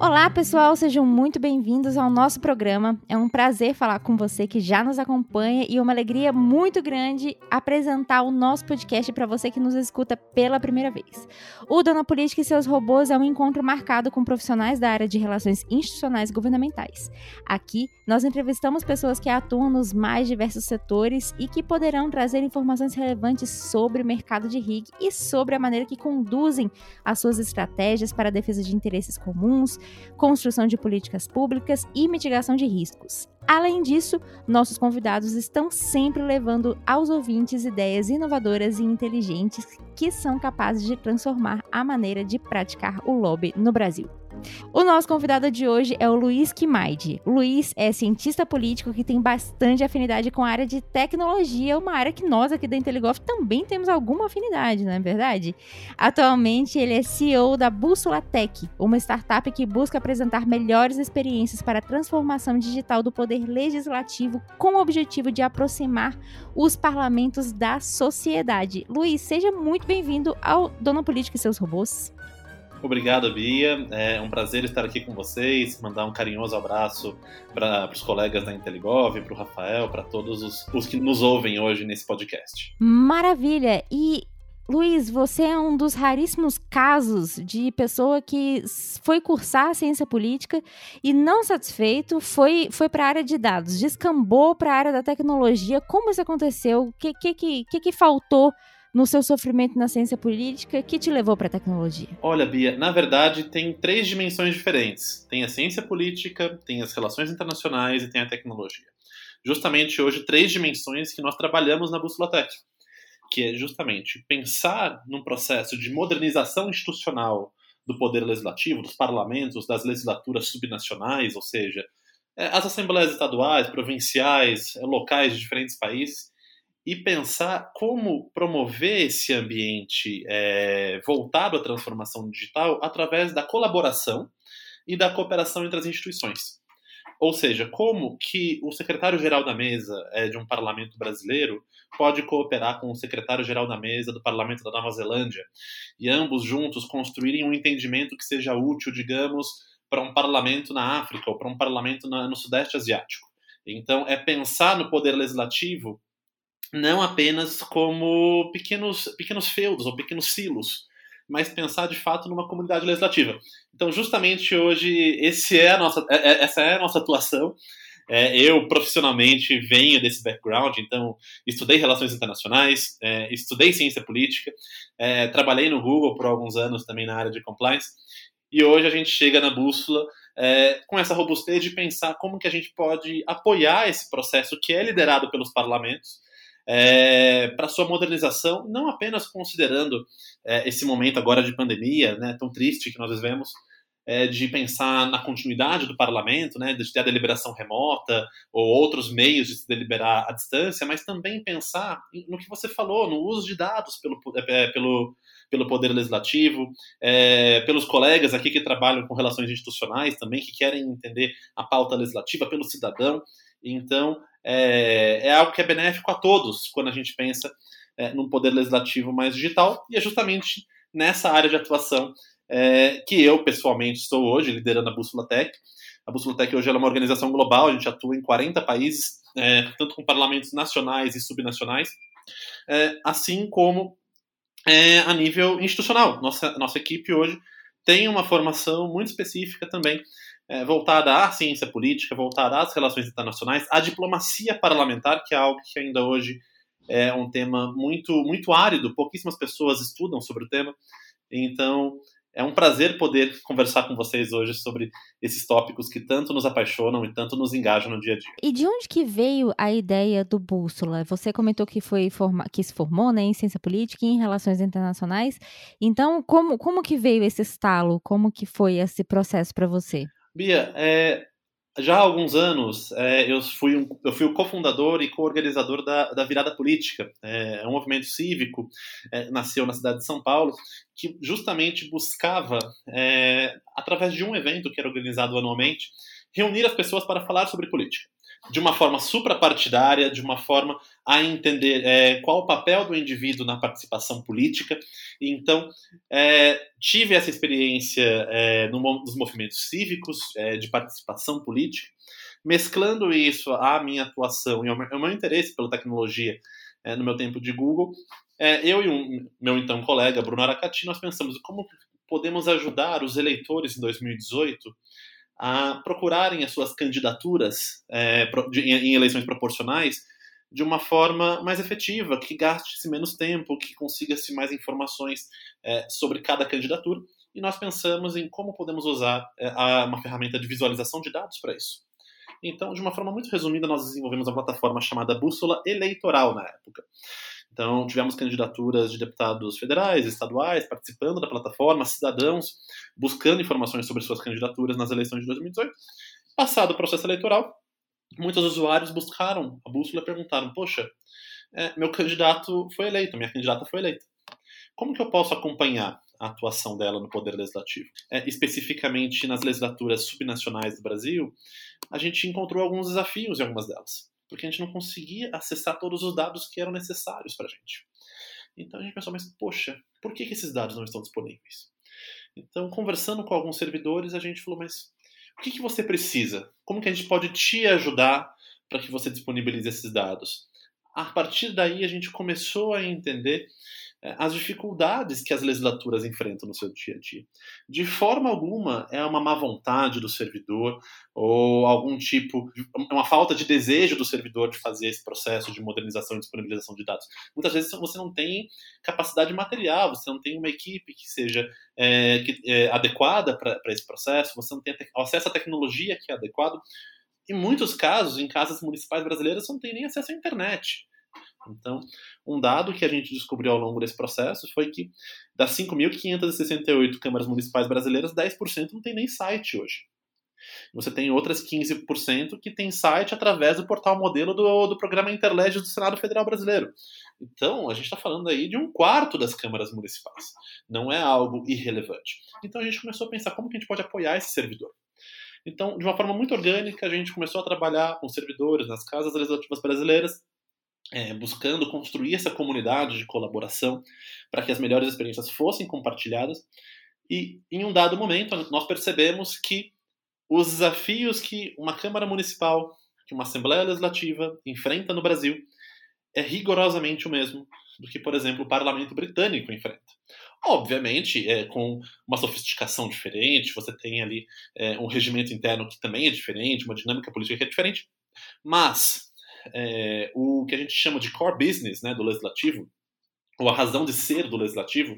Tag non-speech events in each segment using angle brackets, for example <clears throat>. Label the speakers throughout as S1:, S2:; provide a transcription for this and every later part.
S1: Olá, pessoal, sejam muito bem-vindos ao nosso programa. É um prazer falar com você que já nos acompanha e uma alegria muito grande apresentar o nosso podcast para você que nos escuta pela primeira vez. O Dona Política e seus robôs é um encontro marcado com profissionais da área de relações institucionais e governamentais. Aqui, nós entrevistamos pessoas que atuam nos mais diversos setores e que poderão trazer informações relevantes sobre o mercado de RIG e sobre a maneira que conduzem as suas estratégias para a defesa de interesses comuns construção de políticas públicas e mitigação de riscos. Além disso, nossos convidados estão sempre levando aos ouvintes ideias inovadoras e inteligentes que são capazes de transformar a maneira de praticar o lobby no Brasil. O nosso convidado de hoje é o Luiz Kimaide. Luiz é cientista político que tem bastante afinidade com a área de tecnologia, uma área que nós aqui da Inteligolf também temos alguma afinidade, não é verdade? Atualmente, ele é CEO da Bússola Tech, uma startup que busca apresentar melhores experiências para a transformação digital do poder legislativo com o objetivo de aproximar os parlamentos da sociedade. Luiz, seja muito bem-vindo ao Dona Política e seus robôs.
S2: Obrigado, Bia. É um prazer estar aqui com vocês. Mandar um carinhoso abraço para os colegas da Inteligov, para o Rafael, para todos os, os que nos ouvem hoje nesse podcast.
S1: Maravilha! E Luiz, você é um dos raríssimos casos de pessoa que foi cursar ciência política e não satisfeito foi, foi para a área de dados, descambou para a área da tecnologia. Como isso aconteceu? O que, que, que, que faltou no seu sofrimento na ciência política que te levou para a tecnologia?
S2: Olha, Bia, na verdade tem três dimensões diferentes. Tem a ciência política, tem as relações internacionais e tem a tecnologia. Justamente hoje, três dimensões que nós trabalhamos na Bússola Tech, que é justamente pensar num processo de modernização institucional do poder legislativo, dos parlamentos, das legislaturas subnacionais, ou seja, é, as assembleias estaduais, provinciais, é, locais de diferentes países, e pensar como promover esse ambiente é, voltado à transformação digital através da colaboração e da cooperação entre as instituições. Ou seja, como que o secretário-geral da mesa é, de um parlamento brasileiro pode cooperar com o secretário-geral da mesa do parlamento da Nova Zelândia e ambos juntos construírem um entendimento que seja útil, digamos, para um parlamento na África ou para um parlamento na, no Sudeste Asiático. Então, é pensar no poder legislativo não apenas como pequenos, pequenos feudos ou pequenos silos, mas pensar de fato numa comunidade legislativa. Então, justamente hoje, é nossa, é, é, essa é a nossa atuação. É, eu, profissionalmente, venho desse background, então estudei relações internacionais, é, estudei ciência política, é, trabalhei no Google por alguns anos também na área de compliance, e hoje a gente chega na bússola é, com essa robustez de pensar como que a gente pode apoiar esse processo que é liderado pelos parlamentos, é, para sua modernização, não apenas considerando é, esse momento agora de pandemia, né, tão triste que nós vivemos, é, de pensar na continuidade do parlamento, né, de ter a deliberação remota ou outros meios de se deliberar à distância, mas também pensar no que você falou, no uso de dados pelo, é, é, pelo, pelo Poder Legislativo, é, pelos colegas aqui que trabalham com relações institucionais também, que querem entender a pauta legislativa, pelo cidadão. Então, é, é algo que é benéfico a todos quando a gente pensa é, num poder legislativo mais digital, e é justamente nessa área de atuação é, que eu, pessoalmente, estou hoje liderando a Bússola Tech. A Bússola Tech hoje é uma organização global, a gente atua em 40 países, é, tanto com parlamentos nacionais e subnacionais, é, assim como é, a nível institucional. Nossa, nossa equipe hoje tem uma formação muito específica também é, voltada à ciência política, voltada às relações internacionais, à diplomacia parlamentar, que é algo que ainda hoje é um tema muito, muito árido, pouquíssimas pessoas estudam sobre o tema. Então, é um prazer poder conversar com vocês hoje sobre esses tópicos que tanto nos apaixonam e tanto nos engajam no dia a dia.
S1: E de onde que veio a ideia do Bússola? Você comentou que foi forma, que se formou né, em ciência política e em relações internacionais. Então, como, como que veio esse estalo? Como que foi esse processo para você?
S2: Bia, é, já há alguns anos é, eu, fui um, eu fui o cofundador e co-organizador da, da Virada Política, é, um movimento cívico, é, nasceu na cidade de São Paulo, que justamente buscava, é, através de um evento que era organizado anualmente, reunir as pessoas para falar sobre política. De uma forma suprapartidária, de uma forma a entender é, qual o papel do indivíduo na participação política. Então, é, tive essa experiência é, no, nos movimentos cívicos, é, de participação política, mesclando isso à minha atuação e ao meu, ao meu interesse pela tecnologia é, no meu tempo de Google. É, eu e um meu então colega, Bruno Aracati, nós pensamos como podemos ajudar os eleitores em 2018 a procurarem as suas candidaturas é, em eleições proporcionais de uma forma mais efetiva, que gaste-se menos tempo, que consiga-se mais informações é, sobre cada candidatura. E nós pensamos em como podemos usar é, uma ferramenta de visualização de dados para isso. Então, de uma forma muito resumida, nós desenvolvemos uma plataforma chamada Bússola Eleitoral na época. Então, tivemos candidaturas de deputados federais, estaduais, participando da plataforma, cidadãos buscando informações sobre suas candidaturas nas eleições de 2018. Passado o processo eleitoral, muitos usuários buscaram a bússola e perguntaram: Poxa, é, meu candidato foi eleito, minha candidata foi eleita. Como que eu posso acompanhar a atuação dela no Poder Legislativo? É, especificamente nas legislaturas subnacionais do Brasil, a gente encontrou alguns desafios em algumas delas porque a gente não conseguia acessar todos os dados que eram necessários para a gente. Então a gente pensou, mas poxa, por que, que esses dados não estão disponíveis? Então, conversando com alguns servidores, a gente falou, mas o que, que você precisa? Como que a gente pode te ajudar para que você disponibilize esses dados? A partir daí, a gente começou a entender as dificuldades que as legislaturas enfrentam no seu dia a dia. De forma alguma é uma má vontade do servidor ou algum tipo, uma falta de desejo do servidor de fazer esse processo de modernização e disponibilização de dados. Muitas vezes você não tem capacidade material, você não tem uma equipe que seja é, que, é, adequada para esse processo, você não tem acesso à tecnologia que é adequado. Em muitos casos, em casas municipais brasileiras, você não tem nem acesso à internet. Então, um dado que a gente descobriu ao longo desse processo foi que das 5.568 câmaras municipais brasileiras, 10% não tem nem site hoje. Você tem outras 15% que tem site através do portal modelo do, do programa Interlege do Senado Federal Brasileiro. Então, a gente está falando aí de um quarto das câmaras municipais. Não é algo irrelevante. Então, a gente começou a pensar como que a gente pode apoiar esse servidor. Então, de uma forma muito orgânica, a gente começou a trabalhar com servidores nas casas legislativas brasileiras é, buscando construir essa comunidade de colaboração para que as melhores experiências fossem compartilhadas. E em um dado momento, nós percebemos que os desafios que uma Câmara Municipal, que uma Assembleia Legislativa enfrenta no Brasil é rigorosamente o mesmo do que, por exemplo, o Parlamento Britânico enfrenta. Obviamente, é, com uma sofisticação diferente, você tem ali é, um regimento interno que também é diferente, uma dinâmica política que é diferente, mas é, o que a gente chama de core business né, do legislativo, ou a razão de ser do legislativo,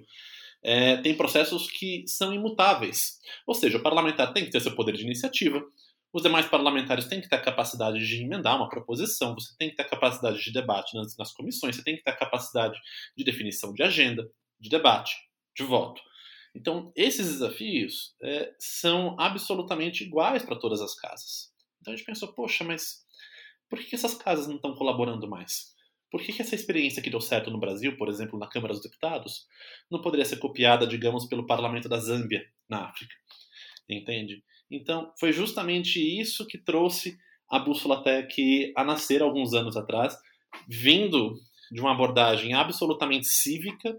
S2: é, tem processos que são imutáveis. Ou seja, o parlamentar tem que ter seu poder de iniciativa, os demais parlamentares têm que ter a capacidade de emendar uma proposição, você tem que ter a capacidade de debate nas, nas comissões, você tem que ter a capacidade de definição de agenda, de debate, de voto. Então, esses desafios é, são absolutamente iguais para todas as casas. Então a gente pensou, poxa, mas por que essas casas não estão colaborando mais? Por que, essa experiência que deu certo no Brasil, por exemplo, na Câmara dos Deputados, não poderia ser copiada, digamos, pelo parlamento da Zâmbia, na África? Entende? Então, foi justamente isso que trouxe a Bússola Tech a nascer alguns anos atrás, vindo de uma abordagem absolutamente cívica,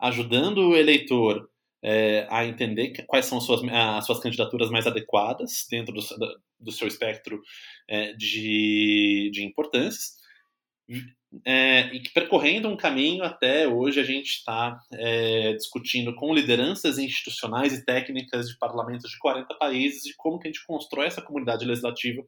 S2: ajudando o eleitor é, a entender quais são as suas, as suas candidaturas mais adequadas dentro do, do seu espectro é, de, de importâncias, é, e percorrendo um caminho até hoje a gente está é, discutindo com lideranças institucionais e técnicas de parlamentos de 40 países de como que a gente constrói essa comunidade legislativa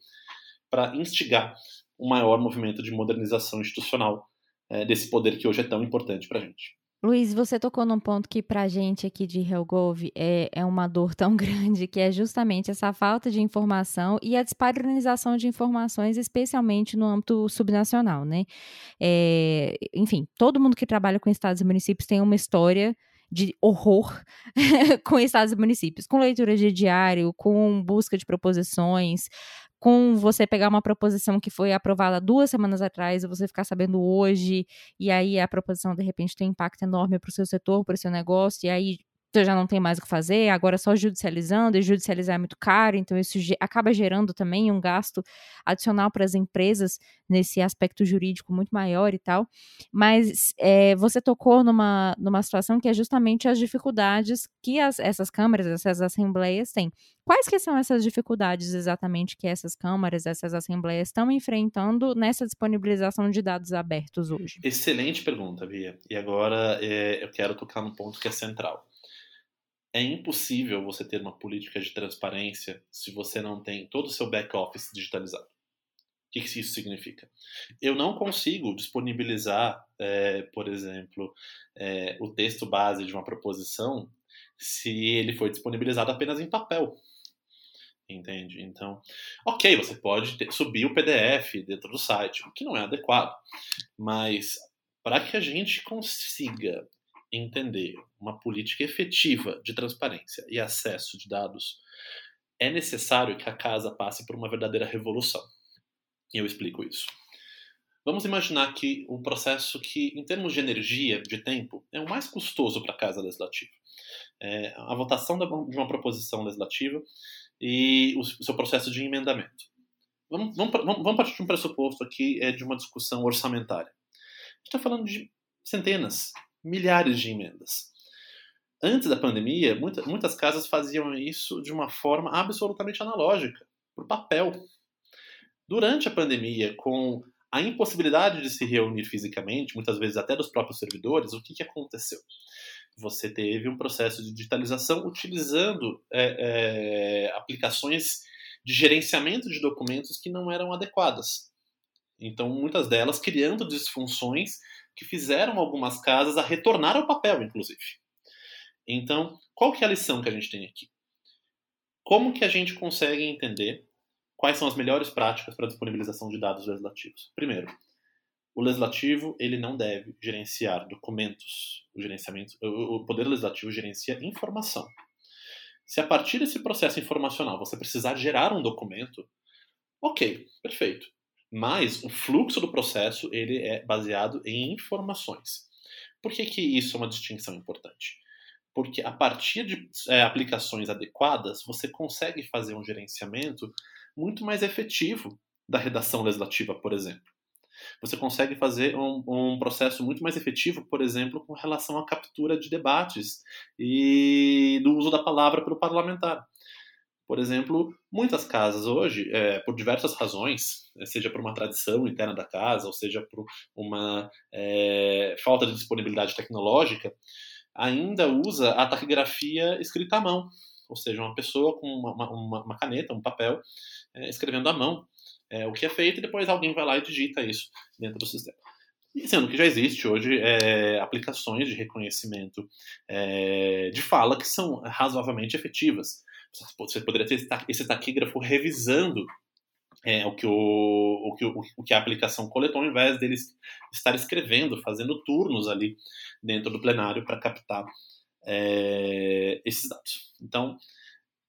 S2: para instigar um maior movimento de modernização institucional é, desse poder que hoje é tão importante para a gente.
S1: Luiz, você tocou num ponto que para a gente aqui de Helgov é, é uma dor tão <laughs> grande, que é justamente essa falta de informação e a despadronização de informações, especialmente no âmbito subnacional, né? É, enfim, todo mundo que trabalha com estados e municípios tem uma história de horror <laughs> com estados e municípios, com leitura de diário, com busca de proposições, com você pegar uma proposição que foi aprovada duas semanas atrás e você ficar sabendo hoje, e aí a proposição de repente tem um impacto enorme para o seu setor, para o seu negócio, e aí então já não tem mais o que fazer, agora só judicializando, e judicializar é muito caro, então isso acaba gerando também um gasto adicional para as empresas nesse aspecto jurídico muito maior e tal. Mas é, você tocou numa, numa situação que é justamente as dificuldades que as, essas câmaras, essas assembleias têm. Quais que são essas dificuldades exatamente que essas câmaras, essas assembleias estão enfrentando nessa disponibilização de dados abertos hoje?
S2: Excelente pergunta, Bia. E agora é, eu quero tocar num ponto que é central é impossível você ter uma política de transparência se você não tem todo o seu back-office digitalizado. O que, isso significa? Eu não consigo disponibilizar, é, por exemplo, é, o texto base de uma proposição se ele foi disponibilizado apenas em papel. Entende? Então, ok, você pode ter, subir o PDF dentro do site, o que não é adequado, mas para que a gente consiga entender uma política efetiva de transparência e acesso de dados, é necessário que a casa passe por uma verdadeira revolução. E eu explico isso. Vamos imaginar que um processo que, em termos de energia, de tempo, é o mais custoso para a Casa Legislativa. É a votação de uma proposição legislativa e o seu processo de emendamento. Vamos, vamos, vamos partir de um pressuposto aqui é de uma discussão orçamentária. A gente está falando de centenas, milhares de emendas. Antes da pandemia, muita, muitas casas faziam isso de uma forma absolutamente analógica, por papel. Durante a pandemia, com a impossibilidade de se reunir fisicamente, muitas vezes até dos próprios servidores, o que, que aconteceu? Você teve um processo de digitalização utilizando é, é, aplicações de gerenciamento de documentos que não eram adequadas. Então, muitas delas criando disfunções que fizeram algumas casas a retornar ao papel, inclusive. Então, qual que é a lição que a gente tem aqui? Como que a gente consegue entender quais são as melhores práticas para disponibilização de dados legislativos? Primeiro, o legislativo ele não deve gerenciar documentos. O gerenciamento, o poder legislativo gerencia informação. Se a partir desse processo informacional você precisar gerar um documento, ok, perfeito. Mas o fluxo do processo ele é baseado em informações. Por que, que isso é uma distinção importante? Porque a partir de é, aplicações adequadas, você consegue fazer um gerenciamento muito mais efetivo da redação legislativa, por exemplo. Você consegue fazer um, um, processo muito mais efetivo, por exemplo, com relação à captura de debates e do uso da palavra pelo parlamentar. Por exemplo, muitas casas hoje, é, por diversas razões, é, seja por uma tradição interna da casa, ou seja por uma é, falta de disponibilidade tecnológica, ainda usa a taquigrafia escrita à mão. Ou seja, uma pessoa com uma, uma, uma caneta, um papel, é, escrevendo à mão é, o que é feito e depois alguém vai lá e digita isso dentro do sistema. E sendo que já existe hoje é, aplicações de reconhecimento é, de fala que são razoavelmente efetivas. Você poderia ter esse taquígrafo revisando é, o, que o, o, que o, que a aplicação coletou, ao invés dele estar escrevendo, fazendo turnos ali dentro do plenário para captar é, esses dados. Então,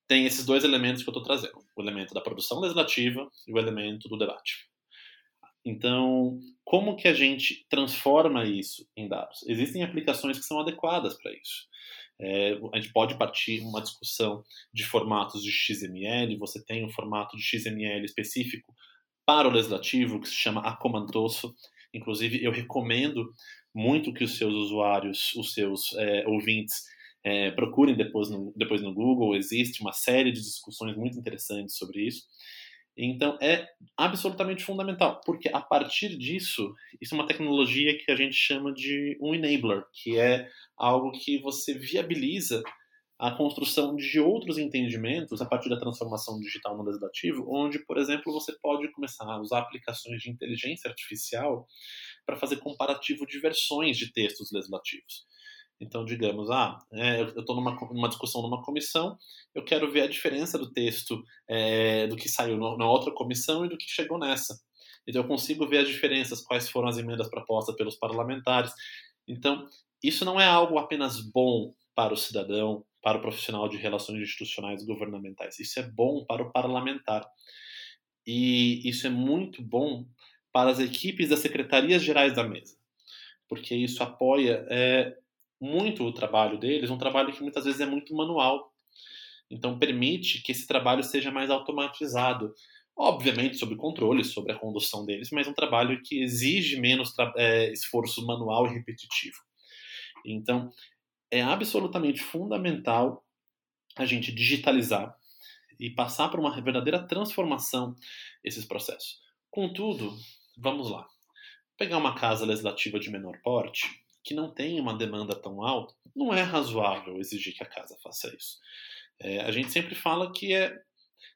S2: tem esses dois elementos que eu estou trazendo: o elemento da produção legislativa e o elemento do debate. Então, como que a gente transforma isso em dados? Existem aplicações que são adequadas para isso. É, a gente pode partir uma discussão de formatos de XML. Você tem um formato de XML específico para o legislativo que se chama Acomantoso. Inclusive, eu recomendo muito que os seus usuários, os seus é, ouvintes, é, procurem depois no, depois no Google. Existe uma série de discussões muito interessantes sobre isso. Então é absolutamente fundamental, porque a partir disso, isso é uma tecnologia que a gente chama de um enabler, que é algo que você viabiliza a construção de outros entendimentos a partir da transformação digital no legislativo, onde, por exemplo, você pode começar a usar aplicações de inteligência artificial para fazer comparativo de versões de textos legislativos. Então, digamos, ah, é, eu estou numa, numa discussão numa comissão, eu quero ver a diferença do texto é, do que saiu no, na outra comissão e do que chegou nessa. Então, eu consigo ver as diferenças, quais foram as emendas propostas pelos parlamentares. Então, isso não é algo apenas bom para o cidadão, para o profissional de relações institucionais governamentais. Isso é bom para o parlamentar. E isso é muito bom para as equipes das secretarias gerais da mesa, porque isso apoia é, muito o trabalho deles, um trabalho que muitas vezes é muito manual. Então permite que esse trabalho seja mais automatizado. Obviamente sob controle, sobre a condução deles, mas um trabalho que exige menos é, esforço manual e repetitivo. Então, é absolutamente fundamental a gente digitalizar e passar por uma verdadeira transformação esses processos. Contudo, vamos lá. Pegar uma casa legislativa de menor porte, que não tem uma demanda tão alta, não é razoável exigir que a casa faça isso. É, a gente sempre fala que é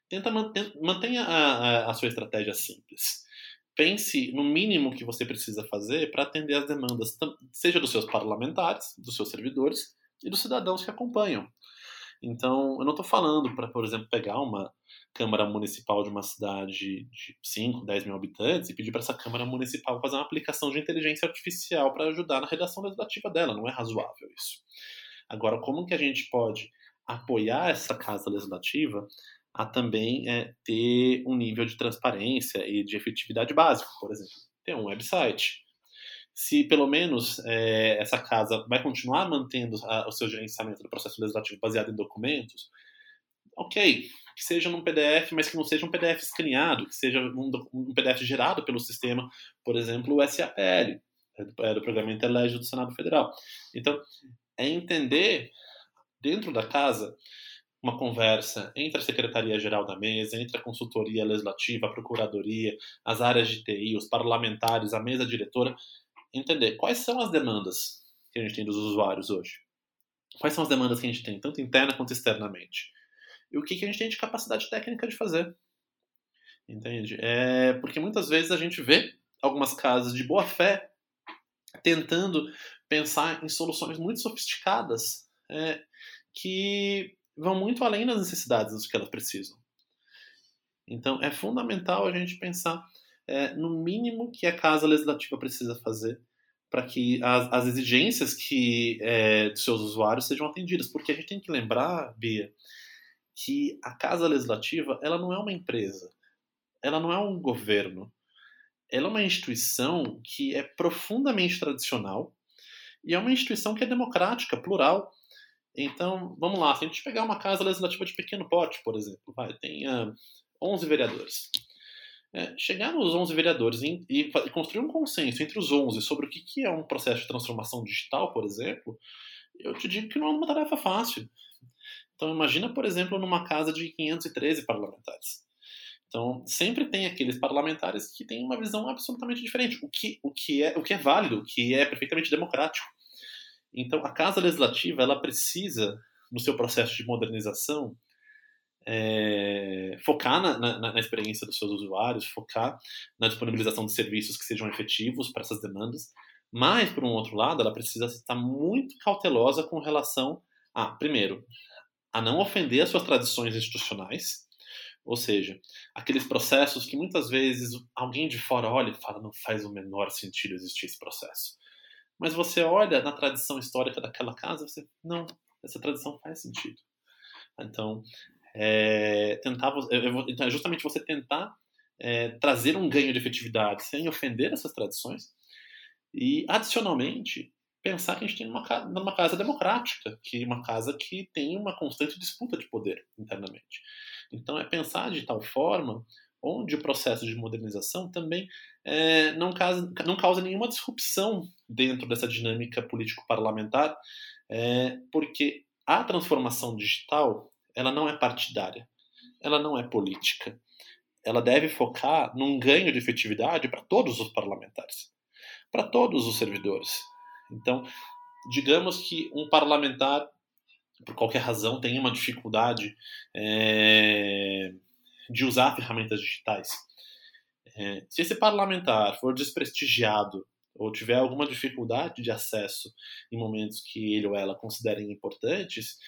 S2: tenta mantenha a, a, a sua estratégia simples. Pense no mínimo que você precisa fazer para atender as demandas, seja dos seus parlamentares, dos seus servidores e dos cidadãos que acompanham. Então, eu não estou falando para, por exemplo, pegar uma Câmara Municipal de uma cidade de 5, 10 mil habitantes e pedir para essa Câmara Municipal fazer uma aplicação de inteligência artificial para ajudar na redação legislativa dela. Não é razoável isso. Agora, como que a gente pode apoiar essa casa legislativa a também é, ter um nível de transparência e de efetividade básico, por exemplo, ter um website. Se pelo menos é, essa casa vai continuar mantendo a, o seu gerenciamento do processo legislativo baseado em documentos, ok, que seja num PDF, mas que não seja um PDF escaneado, que seja um, um PDF gerado pelo sistema, por exemplo, o SAPL, é do, é do Programa Interlégio do Senado Federal. Então, é entender dentro da casa uma conversa entre a Secretaria-Geral da Mesa, entre a Consultoria Legislativa, a Procuradoria, as áreas de TI, os parlamentares, a mesa diretora, entender quais são as demandas que a gente tem dos usuários hoje. Quais são as demandas que a gente tem, tanto interna quanto externamente. E o que, que a gente tem de capacidade técnica de fazer. Entende? É porque muitas vezes a gente vê algumas casas de boa fé tentando pensar em soluções muito sofisticadas é, que vão muito além das necessidades dos que elas precisam. Então, é fundamental a gente pensar é, no mínimo que a casa legislativa precisa fazer para que as, as, exigências que é, dos seus usuários sejam atendidas. Porque a gente tem que lembrar, Bia, que a casa legislativa ela não é uma empresa, ela não é um governo, ela é uma instituição que é profundamente tradicional e é uma instituição que é democrática, plural, então, vamos lá, se a gente pegar uma casa legislativa de pequeno porte, por exemplo, vai, tem uh, 11 vereadores. É, chegar nos 11 vereadores e, e, e, construir um consenso entre os 11 sobre o que, que é um processo de transformação digital, por exemplo, eu te digo que não é uma tarefa fácil. Então, imagina, por exemplo, numa casa de 513 parlamentares. Então, sempre tem aqueles parlamentares que têm uma visão absolutamente diferente, o que, o que, é, o que é válido, o que é perfeitamente democrático. Então, a Casa Legislativa ela precisa, no seu processo de modernização, é, focar na, na, na, experiência dos seus usuários, focar na disponibilização de serviços que sejam efetivos para essas demandas, mas, por um outro lado, ela precisa estar muito cautelosa com relação a, primeiro, a não ofender as suas tradições institucionais, ou seja, aqueles processos que muitas vezes alguém de fora olha e fala não faz o menor sentido existir esse processo. Mas você olha na tradição histórica daquela casa, você não, essa tradição faz sentido. Então, é, tentar, então é justamente você tentar é, trazer um ganho de efetividade sem ofender essas tradições e, adicionalmente, pensar que a gente tem uma, uma casa democrática, que uma casa que tem uma constante disputa de poder internamente. Então, é pensar de tal forma onde o processo de modernização também é, não, causa, não causa nenhuma disrupção dentro dessa dinâmica político-parlamentar, é, porque a transformação digital ela não é partidária, ela não é política. Ela deve focar num ganho de efetividade para todos os parlamentares, para todos os servidores. Então, digamos que um parlamentar, por qualquer razão, tenha uma dificuldade é, de usar ferramentas digitais. É, se esse parlamentar for desprestigiado ou tiver alguma dificuldade de acesso em momentos que ele ou ela considerem importantes,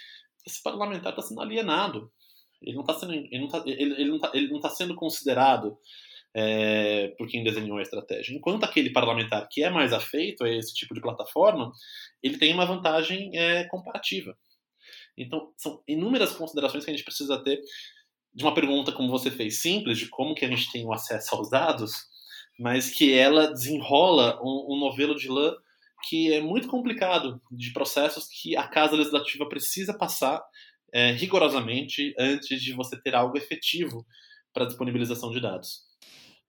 S2: esse parlamentar está sendo alienado. Ele não está sendo, ele não tá, ele, ele não tá, ele não tá sendo considerado é, por quem desenhou a estratégia. Enquanto aquele parlamentar que é mais afeito a esse tipo de plataforma, ele tem uma vantagem é, comparativa. Então, são inúmeras considerações que a gente precisa ter de uma pergunta como você fez, simples, de como que a gente tem o acesso aos dados, mas que ela desenrola um, um novelo de lã que é muito complicado, de processos que a Casa Legislativa precisa passar é, rigorosamente antes de você ter algo efetivo para disponibilização de dados.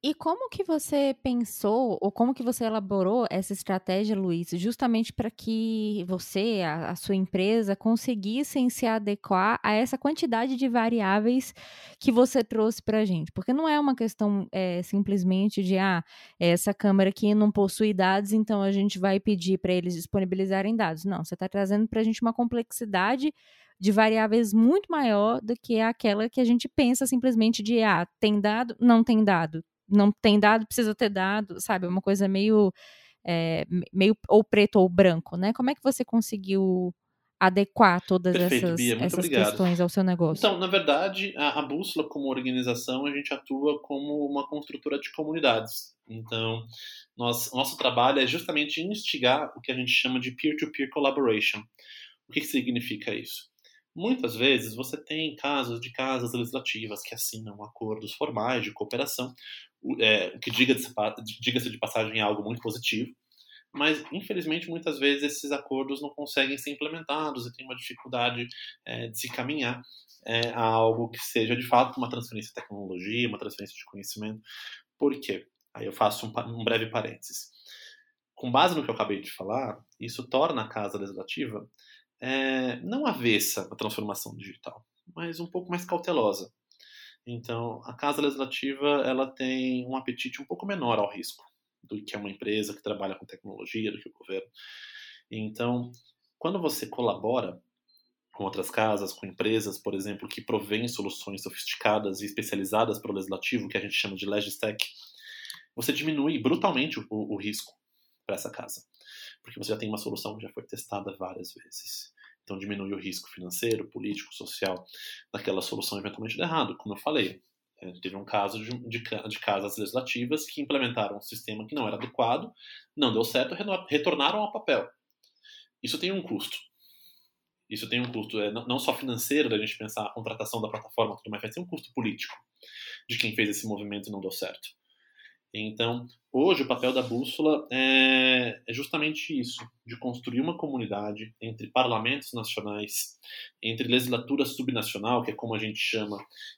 S1: E como que você pensou, ou como que você elaborou essa estratégia, Luiz, justamente para que você, a, a, sua empresa, conseguissem se adequar a essa quantidade de variáveis que você trouxe para a gente? Porque não é uma questão é, simplesmente de, ah, essa câmera aqui não possui dados, então a gente vai pedir para eles disponibilizarem dados. Não, você está trazendo para a gente uma complexidade de variáveis muito maior do que aquela que a gente pensa simplesmente de, ah, tem dado, não tem dado não tem dado, precisa ter dado, sabe? Uma coisa meio, é, meio ou preto ou branco, né? Como é que você conseguiu adequar todas Perfeito, essas, Bia, essas questões ao seu negócio?
S2: Então, na verdade, a, a Bússola, como organização, a gente atua como uma construtora de comunidades. Então, nós, nosso trabalho é justamente instigar o que a gente chama de peer-to-peer -peer collaboration. O que, que significa isso? Muitas vezes você tem casos de casas legislativas que assinam acordos formais de cooperação, é, que diga-se diga de passagem é algo muito positivo, mas infelizmente muitas vezes esses acordos não conseguem ser implementados e tem uma dificuldade é, de se caminhar é, a algo que seja de fato uma transferência de tecnologia, uma transferência de conhecimento. Por quê? Aí eu faço um, um breve parênteses. Com base no que eu acabei de falar, isso torna a Casa Legislativa é, não avessa à transformação digital, mas um pouco mais cautelosa. Então, a Casa Legislativa ela tem um apetite um pouco menor ao risco do que uma empresa que trabalha com tecnologia, do que o governo. Então, quando você colabora com outras casas, com empresas, por exemplo, que provêm soluções sofisticadas e especializadas para o legislativo, que a gente chama de Legistech, você diminui brutalmente o, o risco para essa casa, porque você já tem uma solução que já foi testada várias vezes. Então diminui o risco financeiro, político, social daquela solução eventualmente de errado. Como eu falei, é, teve um caso de, de, de, casas legislativas que implementaram um sistema que não era adequado, não deu certo, retornaram ao papel. Isso tem um custo. Isso tem um custo é, não só financeiro, da gente pensar a contratação da plataforma, tudo mais, mas tem um custo político de quem fez esse movimento e não deu certo. Então, hoje o papel da bússola é, é, justamente isso, de construir uma comunidade entre parlamentos nacionais, entre legislatura subnacional, que é como a gente chama,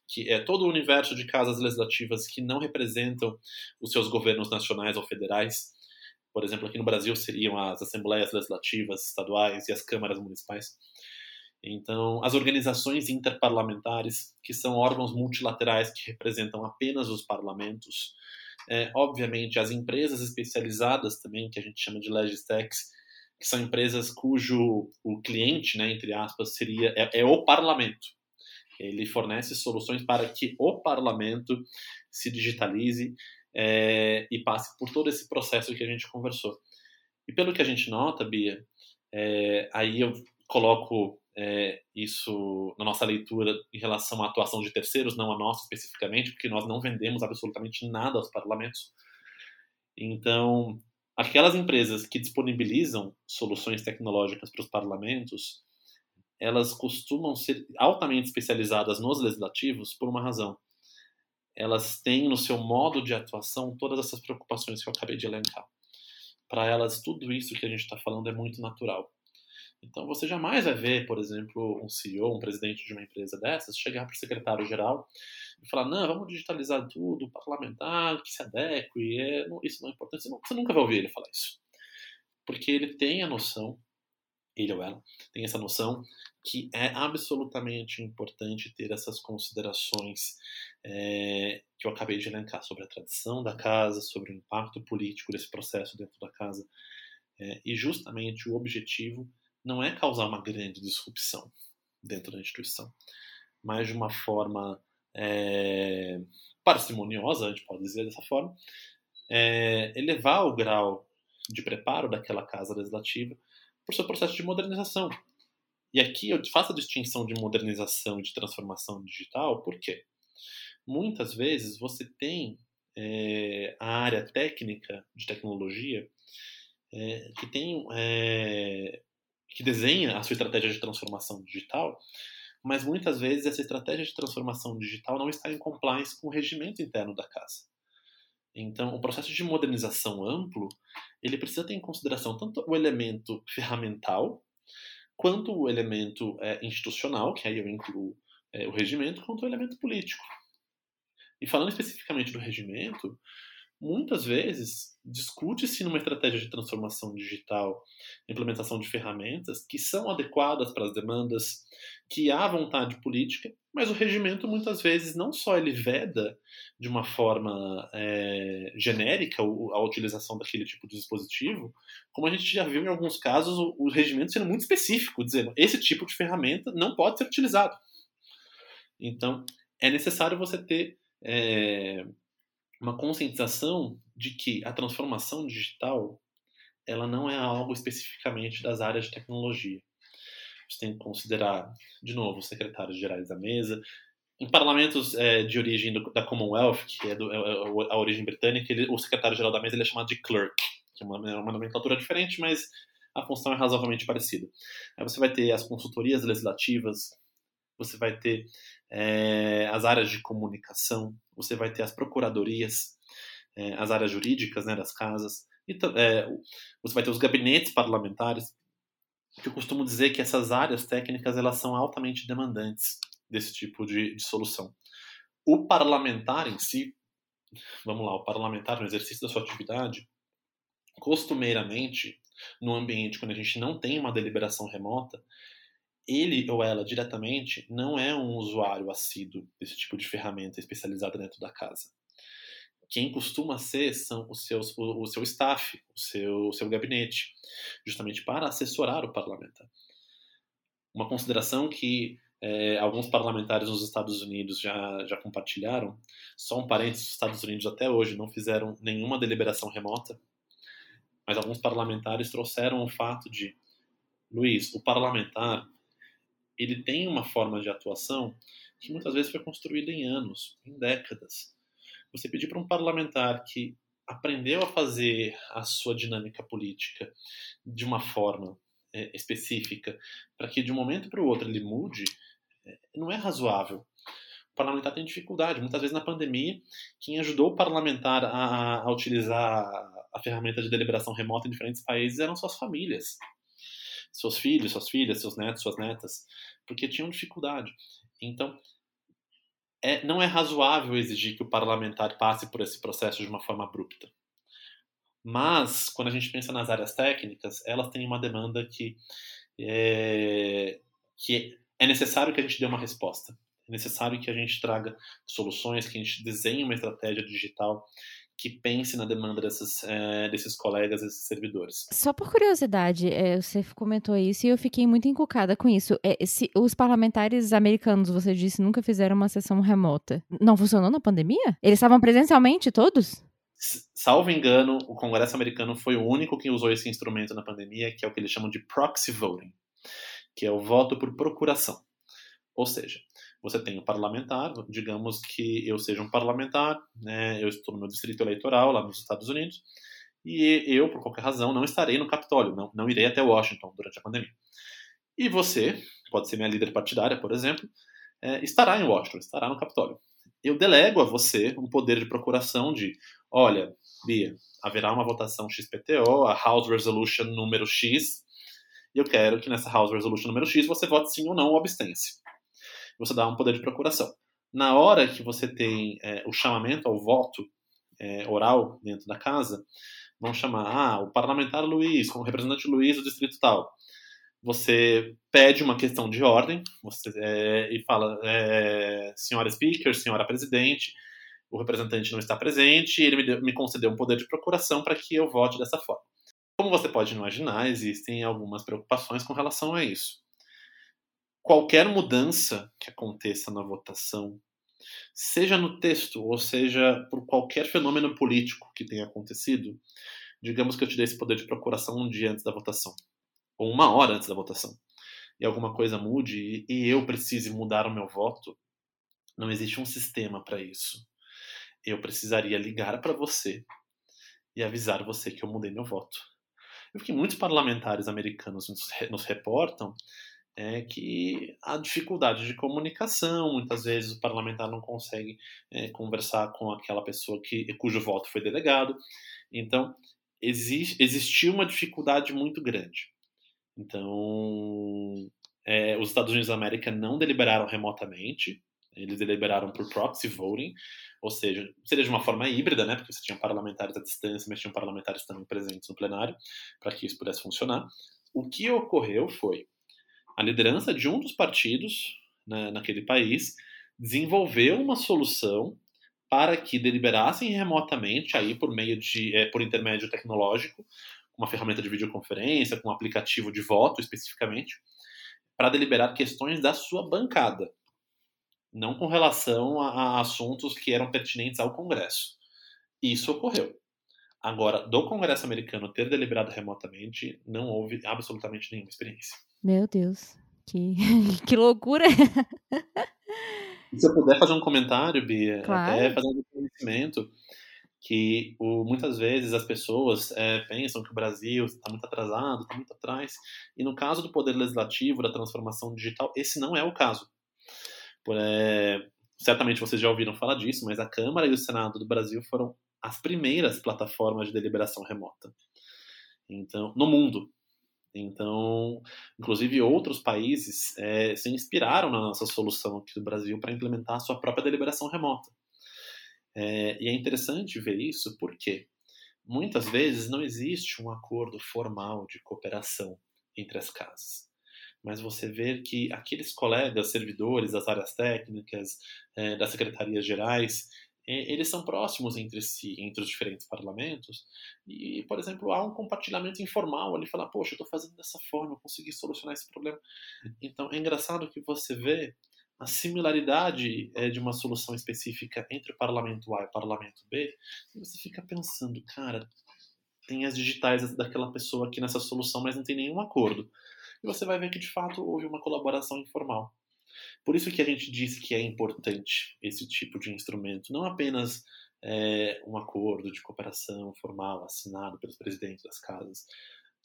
S2: que é todo o universo de casas legislativas que não representam os seus governos nacionais ou federais. Por exemplo, aqui no Brasil seriam as assembleias legislativas estaduais e as câmaras municipais. Então, as organizações interparlamentares, que são órgãos multilaterais que representam apenas os parlamentos, é, obviamente, as empresas especializadas também, que a gente chama de Legistex, que são empresas cujo o cliente, né, entre aspas, seria é, é o parlamento. Ele fornece soluções para que o parlamento se digitalize é, e passe por todo esse processo que a gente conversou. E pelo que a gente nota, Bia, é, aí eu coloco é, isso na nossa leitura em relação à atuação de terceiros, não a nossa especificamente, porque nós não vendemos absolutamente nada aos parlamentos. Então, aquelas empresas que disponibilizam soluções tecnológicas para os parlamentos, elas costumam ser altamente especializadas nos legislativos por uma razão. Elas têm no seu modo de atuação todas essas preocupações que eu acabei de elencar. Para elas, tudo isso que a gente está falando é muito natural. Então você jamais vai ver, por exemplo, um CEO, um presidente de uma empresa dessas, chegar para o secretário-geral e falar: não, vamos digitalizar tudo, parlamentar, que se adeque, é, não, isso não é importante. Você, você nunca vai ouvir ele falar isso. Porque ele tem a noção, ele ou ela, tem essa noção que é absolutamente importante ter essas considerações é, que eu acabei de elencar sobre a tradição da casa, sobre o impacto político desse processo dentro da casa. É, e justamente o objetivo não é causar uma grande disrupção dentro da instituição, mas de uma forma é, parcimoniosa, a gente pode dizer dessa forma, é, elevar o grau de preparo daquela casa legislativa para o seu processo de modernização. E aqui eu faço a distinção de modernização e de transformação digital, por quê? Muitas vezes você tem é, a área técnica de tecnologia é, que tem é, que desenha a sua estratégia de transformação digital, mas muitas vezes essa estratégia de transformação digital não está em compliance com o regimento interno da casa. Então, o processo de modernização amplo, ele precisa ter em consideração tanto o elemento ferramental, quanto o elemento é, institucional, que aí eu incluo é, o regimento, quanto o elemento político. E falando especificamente do regimento, muitas vezes discute-se numa estratégia de transformação digital, implementação de ferramentas que são adequadas para as demandas, que há vontade política, mas o regimento muitas vezes não só ele veda de uma forma é, genérica a utilização daquele tipo de dispositivo, como a gente já viu em alguns casos o, regimento sendo muito específico, dizendo esse tipo de ferramenta não pode ser utilizado. Então é necessário você ter é, uma conscientização de que a transformação digital ela não é algo especificamente das áreas de tecnologia. Você tem que considerar, de novo, os secretários gerais da mesa. Em parlamentos é, de origem do, da Commonwealth, que é, do, é, é a origem britânica, ele, o secretário-geral da mesa ele é chamado de clerk, que é uma, é uma nomenclatura diferente, mas a função é razoavelmente parecida. Aí você vai ter as consultorias legislativas, você vai ter é, as áreas de comunicação, você vai ter as procuradorias, é, as áreas jurídicas né, das casas, e é, você vai ter os gabinetes parlamentares, que eu costumo dizer que essas áreas técnicas elas são altamente demandantes desse tipo de, de solução. O parlamentar em si, vamos lá, o parlamentar no exercício da sua atividade, costumeiramente, no ambiente quando a gente não tem uma deliberação remota, ele ou ela diretamente não é um usuário assíduo desse tipo de ferramenta especializada dentro da casa. Quem costuma ser são os seus, o, o seu staff, o seu, o seu gabinete, justamente para assessorar o parlamentar. Uma consideração que é, alguns parlamentares nos Estados Unidos já, já compartilharam, só um parênteses, os Estados Unidos até hoje não fizeram nenhuma deliberação remota, mas alguns parlamentares trouxeram o fato de, Luiz, o parlamentar ele tem uma forma de atuação que muitas vezes foi construída em anos, em décadas. Você pedir para um parlamentar que aprendeu a fazer a sua dinâmica política de uma forma é, específica, para que de um momento para o outro ele mude, é, não é razoável. O parlamentar tem dificuldade. Muitas vezes na pandemia, quem ajudou o parlamentar a, a utilizar a ferramenta de deliberação remota em diferentes países eram suas famílias seus filhos, suas filhas, seus netos, suas netas, porque tinham dificuldade. Então, é, não é razoável exigir que o parlamentar passe por esse processo de uma forma abrupta. Mas, quando a gente pensa nas áreas técnicas, elas têm uma demanda que é, que é necessário que a gente dê uma resposta. É necessário que a gente traga soluções, que a gente desenhe uma estratégia digital que pense na demanda desses, é, desses colegas, desses servidores.
S1: Só por curiosidade, é, você comentou isso e eu fiquei muito encucada com isso. É, se os parlamentares americanos, você disse, nunca fizeram uma sessão remota. Não funcionou na pandemia? Eles estavam presencialmente todos?
S2: Salvo engano, o Congresso americano foi o único que usou esse instrumento na pandemia, que é o que eles chamam de proxy voting, que é o voto por procuração. Ou seja, você tem o parlamentar, digamos que eu seja um parlamentar, né, eu estou no meu distrito eleitoral lá nos Estados Unidos, e eu, por qualquer razão, não estarei no Capitólio, não, não irei até Washington durante a pandemia. E você, pode ser minha líder partidária, por exemplo, é, estará em Washington, estará no Capitólio. Eu delego a você um poder de procuração de, olha, Bia, haverá uma votação XPTO, a House Resolution número X, e eu quero que nessa House Resolution número X você vote sim ou não ou abstenha-se você dá um poder de procuração. Na hora que você tem é, o chamamento ao voto é, oral dentro da casa, vão chamar ah, o parlamentar Luiz, como representante Luiz do distrito tal. Você pede uma questão de ordem você, é, e fala, é, senhora speaker, senhora presidente, o representante não está presente, ele me, deu, me concedeu um poder de procuração para que eu vote dessa forma. Como você pode imaginar, existem algumas preocupações com relação a isso qualquer mudança que aconteça na votação, seja no texto ou seja por qualquer fenômeno político que tenha acontecido, digamos que eu te dei esse poder de procuração um dia antes da votação, ou uma hora antes da votação, e alguma coisa mude e eu precise mudar o meu voto, não existe um sistema para isso. Eu precisaria ligar para você e avisar você que eu mudei meu voto. E o que muitos parlamentares americanos nos, reportam é que a dificuldade de comunicação, muitas vezes o parlamentar não consegue é, conversar com aquela pessoa que, cujo voto foi delegado. Então, existe, uma dificuldade muito grande. Então, é, os Estados Unidos da América não deliberaram remotamente, eles deliberaram por proxy voting, ou seja, seria de uma forma híbrida, né, porque você tinha parlamentares à distância, mas tinham parlamentares também presentes no plenário, para que isso pudesse funcionar. O que ocorreu foi a liderança de um dos partidos né, naquele país desenvolveu uma solução para que deliberassem remotamente, aí por meio de, é, por intermédio tecnológico, uma ferramenta de videoconferência, com um aplicativo de voto especificamente, para deliberar questões da sua bancada, não com relação a, a assuntos que eram pertinentes ao Congresso. Isso ocorreu. Agora, do Congresso americano ter deliberado remotamente, não houve absolutamente nenhuma experiência.
S1: Meu Deus, que, <laughs> que loucura!
S2: Se eu puder fazer um comentário, Bia,
S1: claro.
S2: até fazer um conhecimento que o, muitas vezes as pessoas é, pensam que o Brasil está muito atrasado, está muito atrás, e no caso do poder legislativo, da transformação digital, esse não é o caso. Por, é, certamente vocês já ouviram falar disso, mas a Câmara e o Senado do Brasil foram as primeiras plataformas de deliberação remota. Então, no mundo. Então, inclusive outros países é, se inspiraram na nossa solução aqui do Brasil para implementar a sua própria deliberação remota. É, e é interessante ver isso porque muitas vezes não existe um acordo formal de cooperação entre as casas. Mas você vê que aqueles colegas servidores das áreas técnicas, é, das secretarias gerais, eles são próximos entre si, entre os diferentes parlamentos, e, por exemplo, há um compartilhamento informal ali, falar, poxa, eu estou fazendo dessa forma, eu consegui solucionar esse problema. Então, é engraçado que você vê a similaridade é, de uma solução específica entre o parlamento A e o parlamento B, e você fica pensando, cara, tem as digitais daquela pessoa aqui nessa solução, mas não tem nenhum acordo. E você vai ver que, de fato, houve uma colaboração informal. Por isso que a gente diz que é importante esse tipo de instrumento, não apenas é, um acordo de cooperação formal assinado pelos presidentes das casas,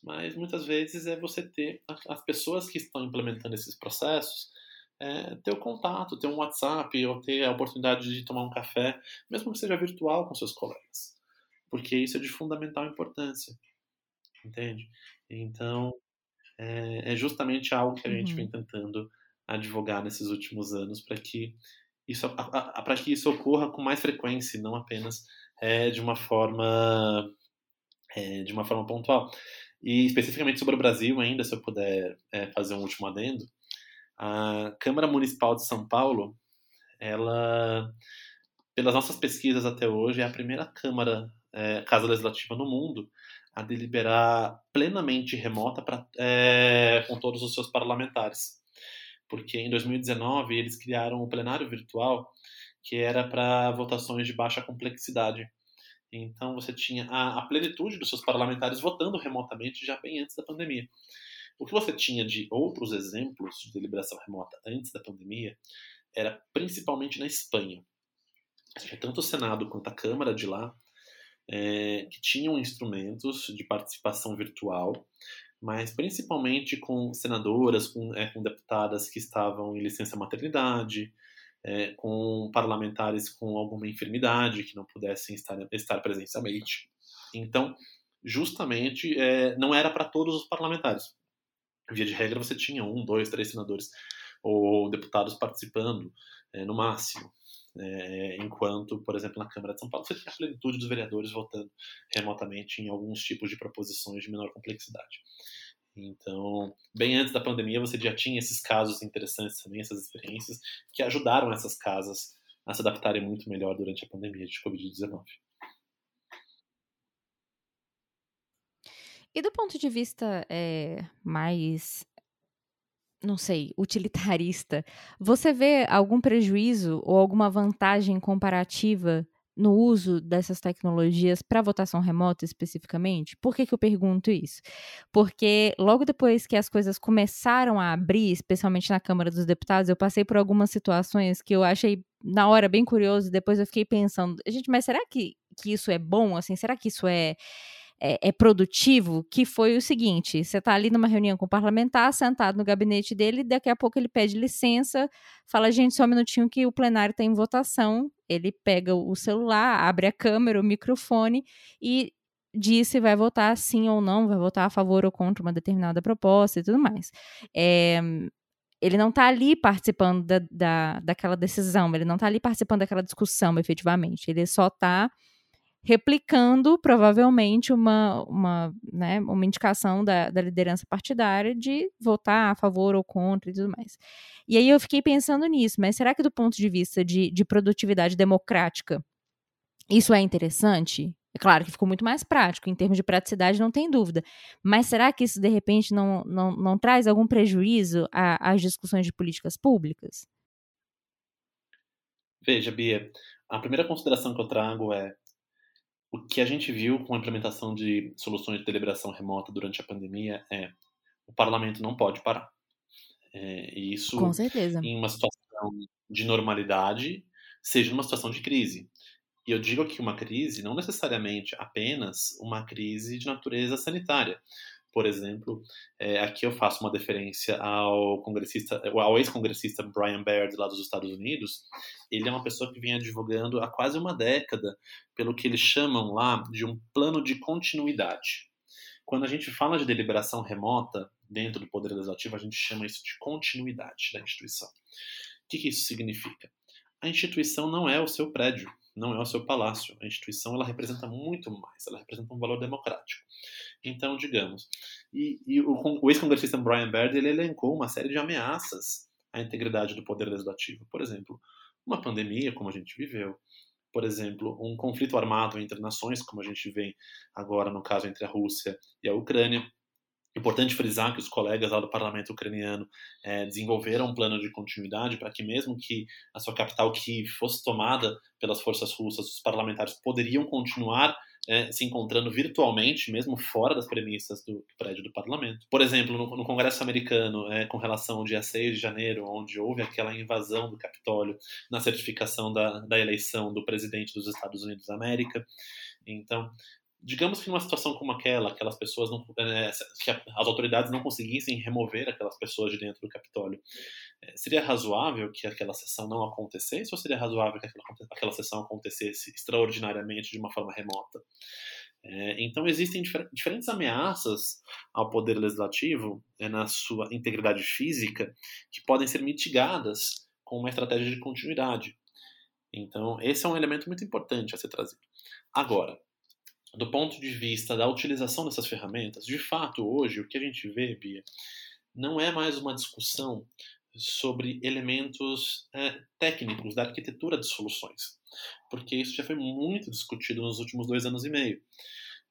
S2: mas muitas vezes é você ter as pessoas que estão implementando esses processos é, ter o contato, ter um WhatsApp ou ter a oportunidade de tomar um café, mesmo que seja virtual com seus colegas, porque isso é de fundamental importância, entende? Então é, é justamente algo que a gente uhum. vem tentando advogar nesses últimos anos para que isso para que isso ocorra com mais frequência, não apenas é, de uma forma é, de uma forma pontual. E especificamente sobre o Brasil ainda, se eu puder é, fazer um último adendo, a Câmara Municipal de São Paulo, ela, pelas nossas pesquisas até hoje, é a primeira Câmara, é, Casa Legislativa no mundo a deliberar plenamente remota pra, é, com todos os seus parlamentares porque em 2019 eles criaram o plenário virtual, que era para votações de baixa complexidade. Então você tinha a, a, plenitude dos seus parlamentares votando remotamente já bem antes da pandemia. O que você tinha de outros exemplos de deliberação remota antes da pandemia era principalmente na Espanha. Tanto o Senado quanto a Câmara de lá é, que tinham instrumentos de participação virtual mas principalmente com senadoras, com, é, com deputadas que estavam em licença maternidade, é, com parlamentares com alguma enfermidade que não pudessem estar, estar presencialmente. Então, justamente, é, não era para todos os parlamentares. Via de regra, você tinha um, dois, três senadores ou deputados participando, é, no máximo. É, enquanto, por exemplo, na Câmara de São Paulo, você tinha a plenitude dos vereadores votando remotamente em alguns tipos de proposições de menor complexidade. Então, bem antes da pandemia, você já tinha esses casos interessantes também, essas experiências, que ajudaram essas casas a se adaptarem muito melhor durante a pandemia de Covid-19.
S1: E do ponto de vista é, mais não sei, utilitarista, você vê algum prejuízo ou alguma vantagem comparativa no uso dessas tecnologias para votação remota especificamente? Por que, que eu pergunto isso? Porque logo depois que as coisas começaram a abrir, especialmente na Câmara dos Deputados, eu passei por algumas situações que eu achei na hora bem curioso, depois eu fiquei pensando, gente, mas será que, que isso é bom? Assim, será que isso é é, é, produtivo, que foi o seguinte: você está ali numa reunião com o parlamentar, sentado no gabinete dele, daqui a pouco ele pede licença, fala, gente, só um minutinho que o plenário está em votação. Ele pega o celular, abre a câmera, o microfone e diz se vai votar sim ou não, vai votar a favor ou contra uma determinada proposta e tudo mais. É, ele não está ali participando da, da, daquela decisão, ele não está ali participando daquela discussão, efetivamente. Ele só está replicando, provavelmente, uma, uma, né, uma indicação da, da liderança partidária de votar a favor ou contra e tudo mais. E aí eu fiquei pensando nisso, mas será que do ponto de vista de, de produtividade democrática, isso é interessante? É claro que ficou muito mais prático, em termos de praticidade, não tem dúvida. Mas será que isso, de repente, não, não, não traz algum prejuízo às discussões de políticas públicas?
S2: Veja, Bia, a primeira consideração que eu trago é o que a gente viu com a implementação de soluções de deliberação remota durante a pandemia é o parlamento não pode parar. É, e isso,
S1: com certeza.
S2: em uma situação de normalidade, seja numa situação de crise. E eu digo aqui uma crise não necessariamente apenas uma crise de natureza sanitária. Por exemplo, é, aqui eu faço uma deferência ao congressista, ao ex-congressista Brian Baird lá dos Estados Unidos. Ele é uma pessoa que vem advogando há quase uma década pelo que eles chamam lá de um plano de continuidade. Quando a gente fala de deliberação remota dentro do Poder Legislativo, a gente chama isso de continuidade da instituição. O que, que isso significa? A instituição não é o seu prédio, não é o seu palácio. A instituição ela representa muito mais, ela representa um valor democrático. Então, digamos, e, e o, o ex-congressista Brian Baird ele elencou uma série de ameaças à integridade do poder legislativo. Por exemplo, uma pandemia, como a gente viveu. Por exemplo, um conflito armado entre nações, como a gente vê agora no caso entre a Rússia e a Ucrânia. Importante frisar que os colegas lá do parlamento ucraniano é, desenvolveram um plano de continuidade para que, mesmo que a sua capital Kiev fosse tomada pelas forças russas, os parlamentares poderiam continuar é, se encontrando virtualmente, mesmo fora das premissas do, do prédio do parlamento. Por exemplo, no, no Congresso americano, é, com relação ao dia 6 de janeiro, onde houve aquela invasão do Capitólio na certificação da, da eleição do presidente dos Estados Unidos da América. Então, digamos que numa situação como aquela, aquelas pessoas não, é, que as autoridades não conseguissem remover aquelas pessoas de dentro do Capitólio, é, seria razoável que aquela sessão não acontecesse ou seria razoável que aquela, aquela sessão acontecesse extraordinariamente de uma forma remota? É, então existem difer diferentes ameaças ao poder legislativo é, na sua integridade física que podem ser mitigadas com uma estratégia de continuidade. Então esse é um elemento muito importante a ser trazido. Agora, do ponto de vista da utilização dessas ferramentas, de fato, hoje, o que a gente vê, Bia, não é mais uma discussão sobre elementos é, técnicos da arquitetura de soluções, porque isso já foi muito discutido nos últimos dois anos e meio.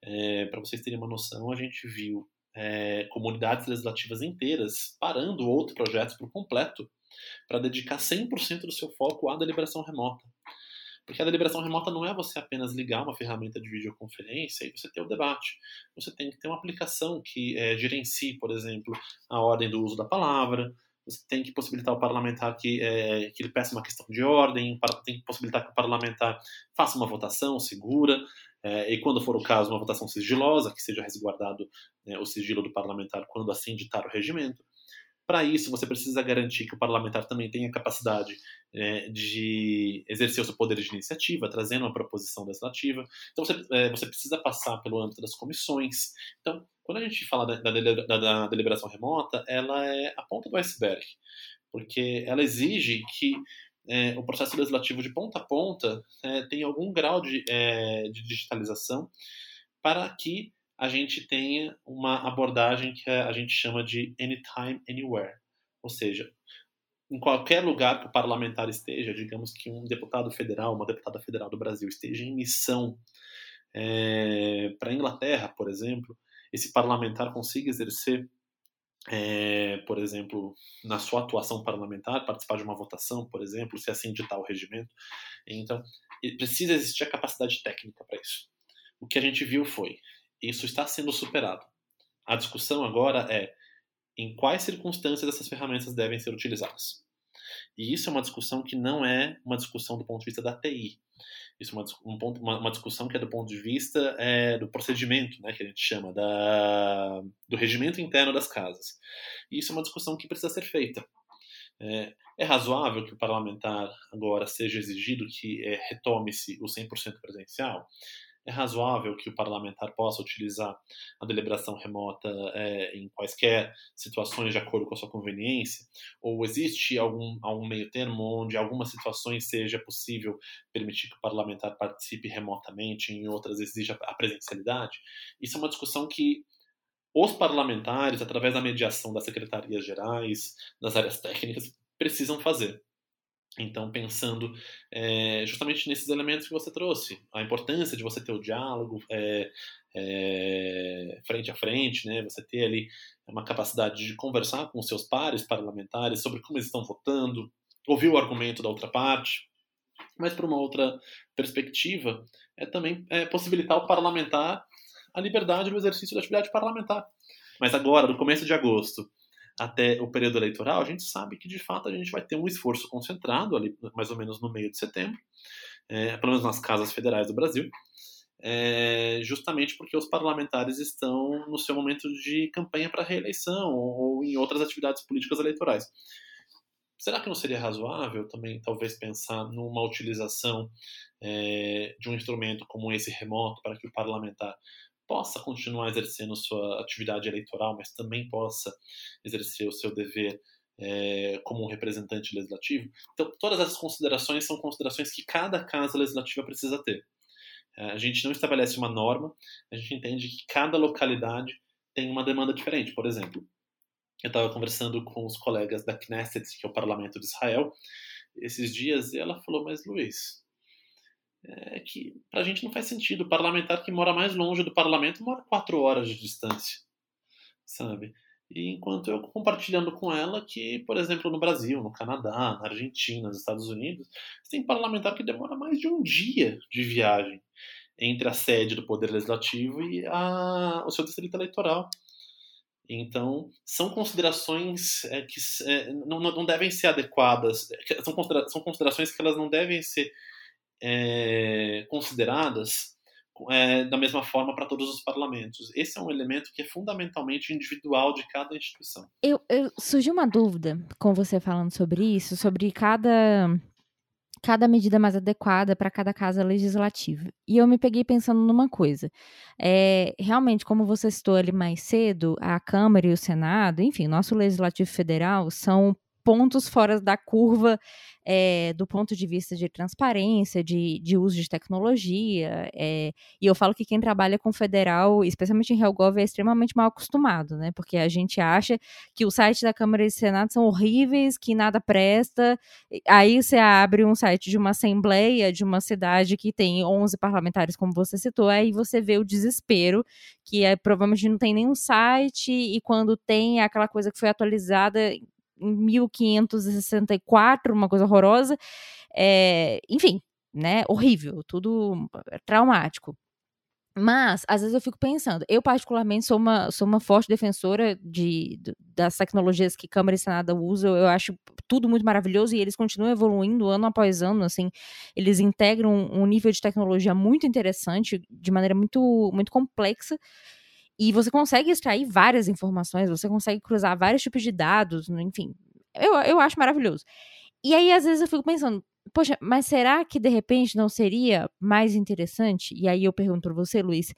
S2: É, Para vocês terem uma noção, a gente viu é, comunidades legislativas inteiras parando outros projetos por completo para dedicar 100% do seu foco à deliberação remota. Porque a deliberação remota não é você apenas ligar uma ferramenta de videoconferência e você ter o debate. Você tem que ter uma aplicação que é, gerencie, por exemplo, a ordem do uso da palavra. Você tem que possibilitar ao parlamentar que, é, que ele peça uma questão de ordem, tem que possibilitar que o parlamentar faça uma votação segura, é, e quando for o caso, uma votação sigilosa, que seja resguardado né, o sigilo do parlamentar quando assim ditar o regimento. Para isso, você precisa garantir que o parlamentar também tenha capacidade é, de exercer o seu poder de iniciativa, trazendo uma proposição legislativa. Então, você, é, você precisa passar pelo âmbito das comissões. Então, quando a gente fala da, da, da, deliberação remota, ela é a ponta do iceberg, porque ela exige que é, o processo legislativo de ponta a ponta é, tenha algum grau de, é, de digitalização para que a gente tenha uma abordagem que a gente chama de anytime, anywhere. Ou seja, em qualquer lugar que o parlamentar esteja, digamos que um deputado federal, uma deputada federal do Brasil esteja em missão é, para a Inglaterra, por exemplo, esse parlamentar consiga exercer, é, por exemplo, na sua atuação parlamentar, participar de uma votação, por exemplo, se assim ditar o regimento. Então, precisa existir a capacidade técnica para isso. O que a gente viu foi isso está sendo superado. A discussão agora é em quais circunstâncias essas ferramentas devem ser utilizadas. E isso é uma discussão que não é uma discussão do ponto de vista da TI. Isso é uma, um ponto, uma, uma discussão que é do ponto de vista é, do procedimento, né, que a gente chama, da, do regimento interno das casas. E isso é uma discussão que precisa ser feita. É, é razoável que o parlamentar agora seja exigido que é, retome-se o 100% presencial? É razoável que o parlamentar possa utilizar a deliberação remota é, em quaisquer situações de acordo com a sua conveniência? Ou existe algum, algum meio termo onde, em algumas situações, seja possível permitir que o parlamentar participe remotamente, em outras exija a presencialidade? Isso é uma discussão que os parlamentares, através da mediação das secretarias gerais, das áreas técnicas, precisam fazer. Então, pensando é, justamente nesses elementos que você trouxe, a importância de você ter o diálogo é, é, frente a frente, né? você ter ali uma capacidade de conversar com seus pares parlamentares sobre como eles estão votando, ouvir o argumento da outra parte, mas por uma outra perspectiva, é também possibilitar ao parlamentar a liberdade do exercício da atividade parlamentar. Mas agora, no começo de agosto, até o período eleitoral, a gente sabe que de fato a gente vai ter um esforço concentrado ali, mais ou menos no meio de setembro, é, pelo menos nas casas federais do Brasil, é, justamente porque os parlamentares estão no seu momento de campanha para reeleição ou, ou em outras atividades políticas eleitorais. Será que não seria razoável também, talvez, pensar numa utilização é, de um instrumento como esse remoto para que o parlamentar possa continuar exercendo sua atividade eleitoral, mas também possa exercer o seu dever é, como um representante legislativo. Então, todas essas considerações são considerações que cada casa legislativa precisa ter. É, a gente não estabelece uma norma, a gente entende que cada localidade tem uma demanda diferente. Por exemplo, eu estava conversando com os colegas da Knesset, que é o parlamento de Israel, esses dias, e ela falou: Mas Luiz, é que para a gente não faz sentido. O parlamentar que mora mais longe do parlamento mora quatro horas de distância, sabe? E enquanto eu compartilhando com ela que, por exemplo, no Brasil, no Canadá, na Argentina, nos Estados Unidos, tem parlamentar que demora mais de um dia de viagem entre a sede do Poder Legislativo e a, o seu distrito eleitoral. Então, são considerações é, que é, não, não devem ser adequadas, são, considera são considerações que elas não devem ser é, consideradas é, da mesma forma para todos os parlamentos. Esse é um elemento que é fundamentalmente individual de cada instituição.
S1: Eu, eu surgiu uma dúvida com você falando sobre isso, sobre cada cada medida mais adequada para cada casa legislativa. E eu me peguei pensando numa coisa. É, realmente, como você citou ali mais cedo, a Câmara e o Senado, enfim, nosso Legislativo Federal são pontos fora da curva é, do ponto de vista de transparência, de, de uso de tecnologia. É, e eu falo que quem trabalha com federal, especialmente em RealGov, é extremamente mal acostumado, né? Porque a gente acha que os sites da Câmara e Senado são horríveis, que nada presta. Aí você abre um site de uma assembleia de uma cidade que tem 11 parlamentares, como você citou, aí você vê o desespero, que é, provavelmente não tem nenhum site, e quando tem é aquela coisa que foi atualizada 1564, uma coisa horrorosa. É, enfim, né? Horrível, tudo traumático. Mas, às vezes eu fico pensando, eu particularmente sou uma, sou uma forte defensora de, de, das tecnologias que Câmara e Senado usam, eu acho tudo muito maravilhoso e eles continuam evoluindo ano após ano, assim, eles integram um, um nível de tecnologia muito interessante, de maneira muito, muito complexa, e você consegue extrair várias informações, você consegue cruzar vários tipos de dados, enfim. Eu, eu acho maravilhoso. E aí, às vezes, eu fico pensando, poxa, mas será que de repente não seria mais interessante? E aí eu pergunto para você, Luiz,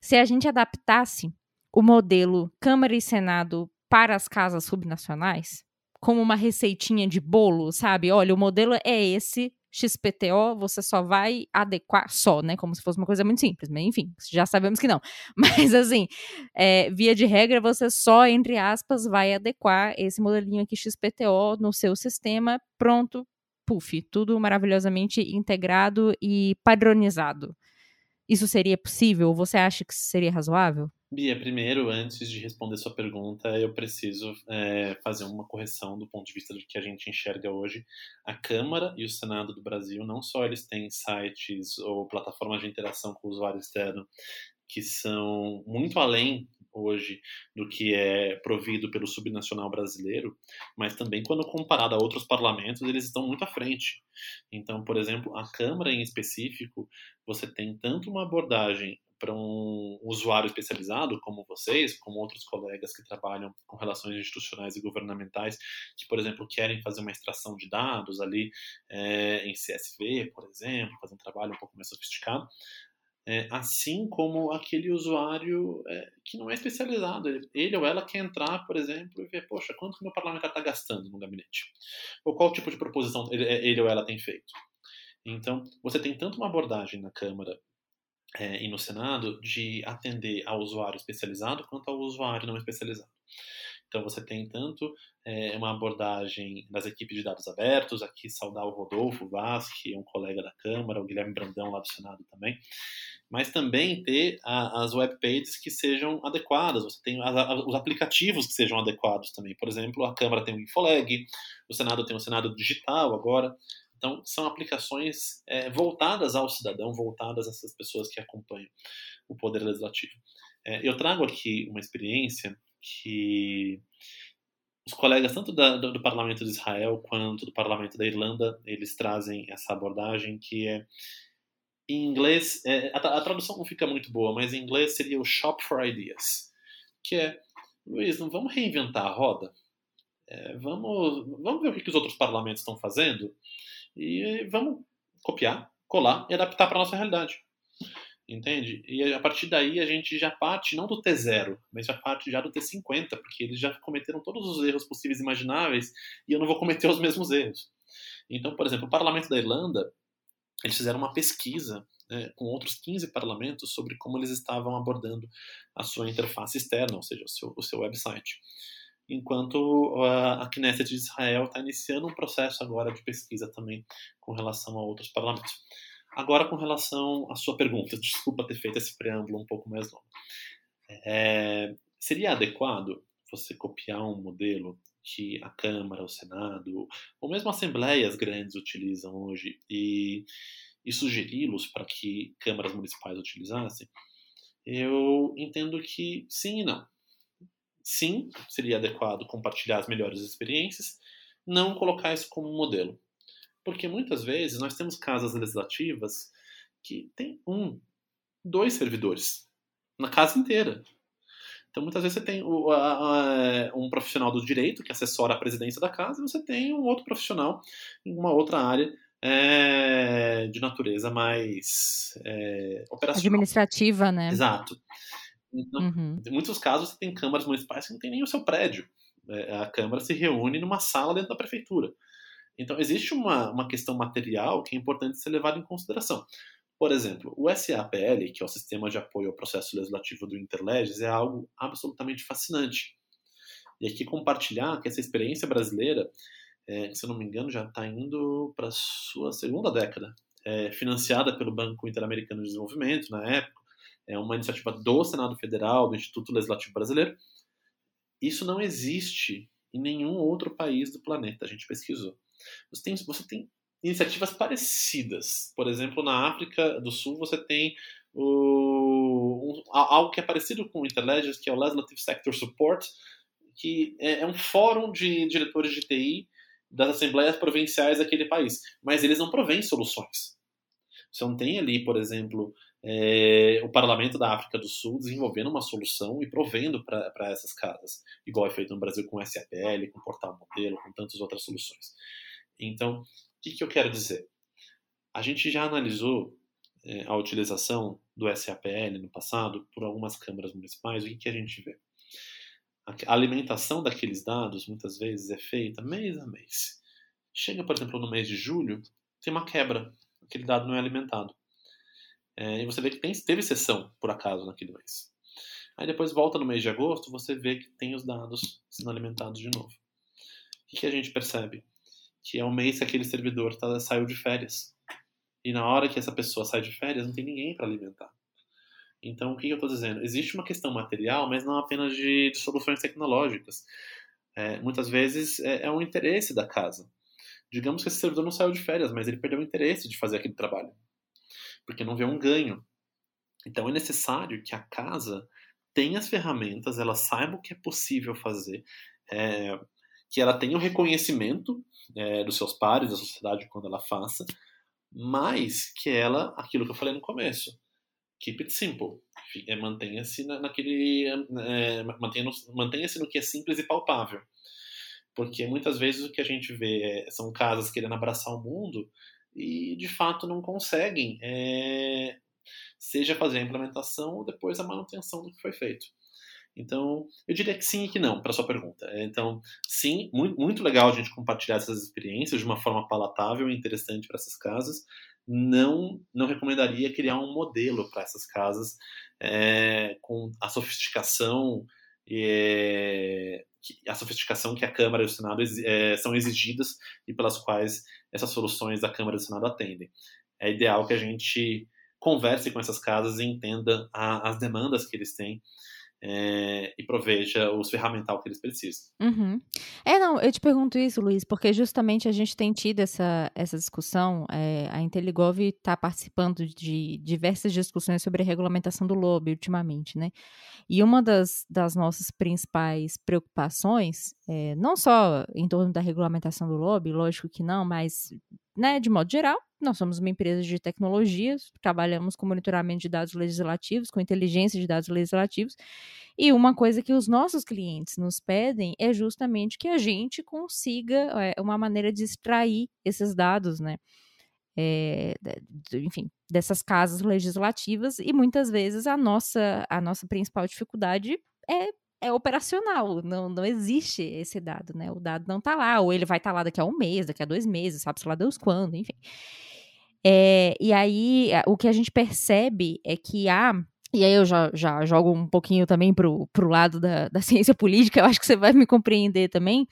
S1: se a gente adaptasse o modelo Câmara e Senado para as casas subnacionais, como uma receitinha de bolo, sabe? Olha, o modelo é esse, XPTO, você só vai adequar só, né? Como se fosse uma coisa muito simples, mas enfim, já sabemos que não. <laughs> Mas assim, é, via de regra, você só, entre aspas, vai adequar esse modelinho aqui XPTO no seu sistema, pronto, puff, tudo maravilhosamente integrado e padronizado. Isso seria possível? Você acha que seria razoável?
S2: Bia, primeiro, antes de responder sua pergunta, eu preciso é, fazer uma correção do ponto de vista do que a gente enxerga hoje. A Câmara e o Senado do Brasil, não só eles têm sites ou plataformas de interação com o usuário externo que são muito além hoje do que é provido pelo subnacional brasileiro, mas também quando comparado a outros parlamentos, eles estão muito à frente. Então, por exemplo, a Câmara em específico, você tem tanto uma abordagem para um usuário especializado como vocês, como outros colegas que trabalham com relações institucionais e governamentais, que, por exemplo, querem fazer uma extração de dados ali é, em CSV, por exemplo, fazer um trabalho um pouco mais sofisticado, é, assim como aquele usuário é, que não é especializado. Ele, ele, ou ela quer entrar, por exemplo, e ver, poxa, quanto que meu parlamentar está gastando no gabinete? Ou qual tipo de proposição ele, ele ou ela tem feito? Então, você tem tanto uma abordagem na Câmara é, e no Senado de atender ao usuário especializado quanto ao usuário não especializado. Então você tem tanto é, uma abordagem das equipes de dados abertos, aqui saudar o Rodolfo Vaz, que é um colega da Câmara, o Guilherme Brandão lá do Senado também, mas também ter a, as webpages que sejam adequadas, você tem os aplicativos que sejam adequados também. Por exemplo, a Câmara tem o Infoleg, o Senado tem o Senado Digital agora, então, são aplicações é, voltadas ao cidadão, voltadas a essas pessoas que acompanham o Poder Legislativo. É, eu trago aqui uma experiência que os colegas, tanto da, do, do, Parlamento de Israel quanto do Parlamento da Irlanda, eles trazem essa abordagem que é. Em inglês, é, a, a tradução não fica muito boa, mas em inglês seria o Shop for Ideas, que é, Luiz, não vamos reinventar a roda? É, vamos, vamos ver o que, que os outros parlamentos estão fazendo e vamos copiar, colar e adaptar para nossa realidade. Entende? E a partir daí a gente já parte não do T0, mas já parte já do T50, porque eles já cometeram todos os erros possíveis e imagináveis e eu não vou cometer os mesmos erros. Então, por exemplo, o parlamento da Irlanda, eles fizeram uma pesquisa né, com outros 15 parlamentos sobre como eles estavam abordando a sua interface externa, ou seja, o seu, o seu website enquanto a Knesset de Israel está iniciando um processo agora de pesquisa também com relação a outros parlamentos. Agora, com relação à sua pergunta, <laughs> desculpa ter feito esse preâmbulo um pouco mais longo. É, seria adequado você copiar um modelo que a Câmara, o Senado, ou mesmo assembleias grandes utilizam hoje e, e sugeri-los para que câmaras municipais utilizassem? Eu entendo que sim e não sim, seria adequado compartilhar as melhores experiências, não colocar isso como modelo. Porque muitas vezes nós temos casas legislativas que tem um, dois servidores na casa inteira. Então, muitas vezes você tem um profissional do direito que assessora a presidência da casa e você tem um outro profissional em uma outra área é, de natureza mais é, operacional.
S1: Administrativa, né?
S2: Exato. Então, uhum. em muitos casos, você tem câmaras municipais que não tem nem o seu prédio. É, a Câmara se reúne numa sala dentro da prefeitura. Então, existe uma, uma questão material que é importante ser levada em consideração. Por exemplo, o SAPL, que é o Sistema de Apoio ao Processo Legislativo do Interleges, é algo absolutamente fascinante. E aqui compartilhar que essa experiência brasileira, é, se eu não me engano, já está indo para a sua segunda década, é, financiada pelo Banco Interamericano de Desenvolvimento, na época, é uma iniciativa do Senado Federal, do Instituto Legislativo Brasileiro. Isso não existe em nenhum outro país do planeta, a gente pesquisou. Você tem, você tem iniciativas parecidas. Por exemplo, na África do Sul você tem o, um, algo que é parecido com o Interledges, que é o Legislative Sector Support, que é, é um fórum de diretores de TI das assembleias provinciais daquele país. Mas eles não provêm soluções. Você não tem ali, por exemplo, é, o parlamento da África do Sul desenvolvendo uma solução e provendo para essas casas, igual é feito no Brasil com o SAPL, com o Portal Modelo, com tantas outras soluções. Então, o que, que eu quero dizer? A gente já analisou é, a utilização do SAPL no passado por algumas câmaras municipais, o que, que a gente vê? A alimentação daqueles dados muitas vezes é feita mês a mês. Chega, por exemplo, no mês de julho, tem uma quebra, aquele dado não é alimentado. É, e você vê que tem, teve sessão, por acaso, naquele mês. Aí depois volta no mês de agosto, você vê que tem os dados sendo alimentados de novo. O que, que a gente percebe? Que é o mês que aquele servidor tá, saiu de férias. E na hora que essa pessoa sai de férias, não tem ninguém para alimentar. Então, o que, que eu estou dizendo? Existe uma questão material, mas não apenas de, de soluções tecnológicas. É, muitas vezes é, é um interesse da casa. Digamos que esse servidor não saiu de férias, mas ele perdeu o interesse de fazer aquele trabalho porque não vê um ganho. Então é necessário que a casa tenha as ferramentas, ela saiba o que é possível fazer, é, que ela tenha o reconhecimento é, dos seus pares, da sociedade, quando ela faça, mas que ela, aquilo que eu falei no começo, keep it simple, é, mantenha-se naquele, é, mantenha-se mantenha no que é simples e palpável. Porque muitas vezes o que a gente vê é, são casas querendo abraçar o mundo e de fato não conseguem, é, seja fazer a implementação ou depois a manutenção do que foi feito. Então, eu diria que sim e que não, para sua pergunta. Então, sim, muito, muito legal a gente compartilhar essas experiências de uma forma palatável e interessante para essas casas. Não, não recomendaria criar um modelo para essas casas é, com a sofisticação é, a sofisticação que a Câmara e o Senado é, são exigidas e pelas quais essas soluções da Câmara e do Senado atendem. É ideal que a gente converse com essas casas e entenda a, as demandas que eles têm é, e proveja os ferramental que eles precisam.
S1: Uhum. É, não, eu te pergunto isso, Luiz, porque justamente a gente tem tido essa, essa discussão, é, a Inteligov está participando de diversas discussões sobre a regulamentação do lobby ultimamente, né? E uma das, das nossas principais preocupações, é, não só em torno da regulamentação do lobby, lógico que não, mas né, de modo geral, nós somos uma empresa de tecnologias, trabalhamos com monitoramento de dados legislativos, com inteligência de dados legislativos, e uma coisa que os nossos clientes nos pedem é justamente que a gente consiga é, uma maneira de extrair esses dados, né? É, enfim, dessas casas legislativas, e muitas vezes a nossa, a nossa principal dificuldade é é operacional, não, não existe esse dado, né? O dado não está lá, ou ele vai estar tá lá daqui a um mês, daqui a dois meses, sabe-se lá Deus quando, enfim. É, e aí, o que a gente percebe é que há. E aí eu já, já jogo um pouquinho também pro, pro lado da, da <laughs> ciência política, eu acho que você vai me compreender também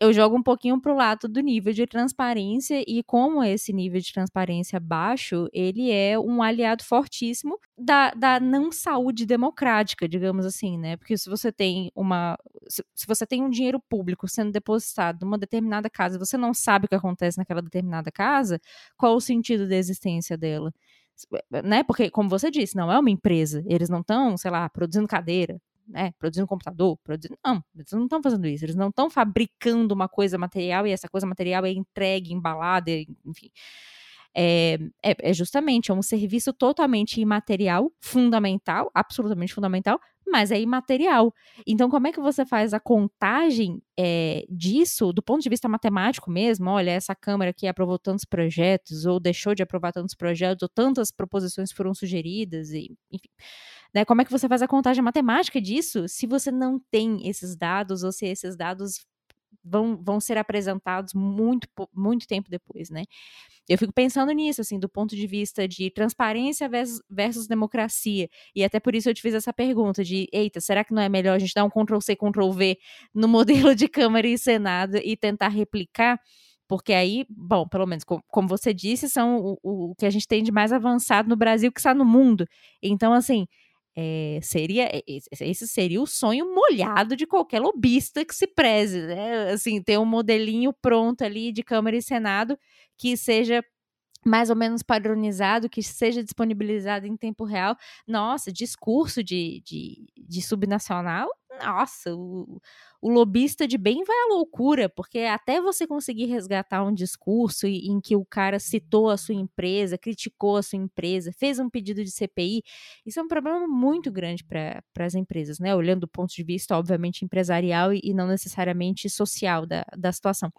S1: eu jogo um pouquinho para o lado do nível de transparência e como esse nível de transparência baixo, ele é um aliado fortíssimo da, da não saúde democrática, digamos assim, né? Porque se você tem uma. Se, se você tem um dinheiro público sendo depositado numa determinada casa, você não sabe o que acontece naquela determinada casa, qual o sentido da existência dela? né? Porque, como você disse, não é uma empresa. Eles não estão, sei lá, produzindo cadeira, né, produzindo computador, não, eles não estão fazendo isso, eles não estão fabricando uma coisa material e essa coisa material é entregue, embalada, enfim. É, é, é, justamente é um serviço totalmente imaterial, fundamental, absolutamente fundamental, mas é imaterial. Então, como é que você faz a contagem é, disso do ponto de vista matemático mesmo? Olha, essa Câmara aqui aprovou tantos projetos, ou deixou de aprovar tantos projetos, ou tantas proposições foram sugeridas, e, enfim. Né? Como é que você faz a contagem matemática disso se você não tem esses dados ou se esses dados vão, vão ser apresentados muito, muito tempo depois, né? Eu fico pensando nisso, assim, do ponto de vista de transparência versus, versus, democracia. E até por isso eu te fiz essa pergunta de, eita, será que não é melhor a gente dar um Ctrl-C, Ctrl-V no <laughs> modelo de Câmara e Senado e tentar replicar? Porque aí, bom, pelo menos, como, você disse, são o, o, que a gente tem de mais avançado no Brasil que está no mundo. Então, assim, é, seria esse seria o sonho molhado de qualquer lobista que se preze, né? Assim, ter um modelinho pronto ali de Câmara e Senado que seja mais ou menos padronizado, que seja disponibilizado em tempo real. Nossa, discurso de, de, de subnacional, nossa, o, o lobista de bem vai à loucura, porque até você conseguir resgatar um discurso em que o cara citou a sua empresa, criticou a sua empresa, fez um pedido de CPI, isso é um problema muito grande para as empresas, né? Olhando do ponto de vista, obviamente, empresarial e, e não necessariamente social da, da situação.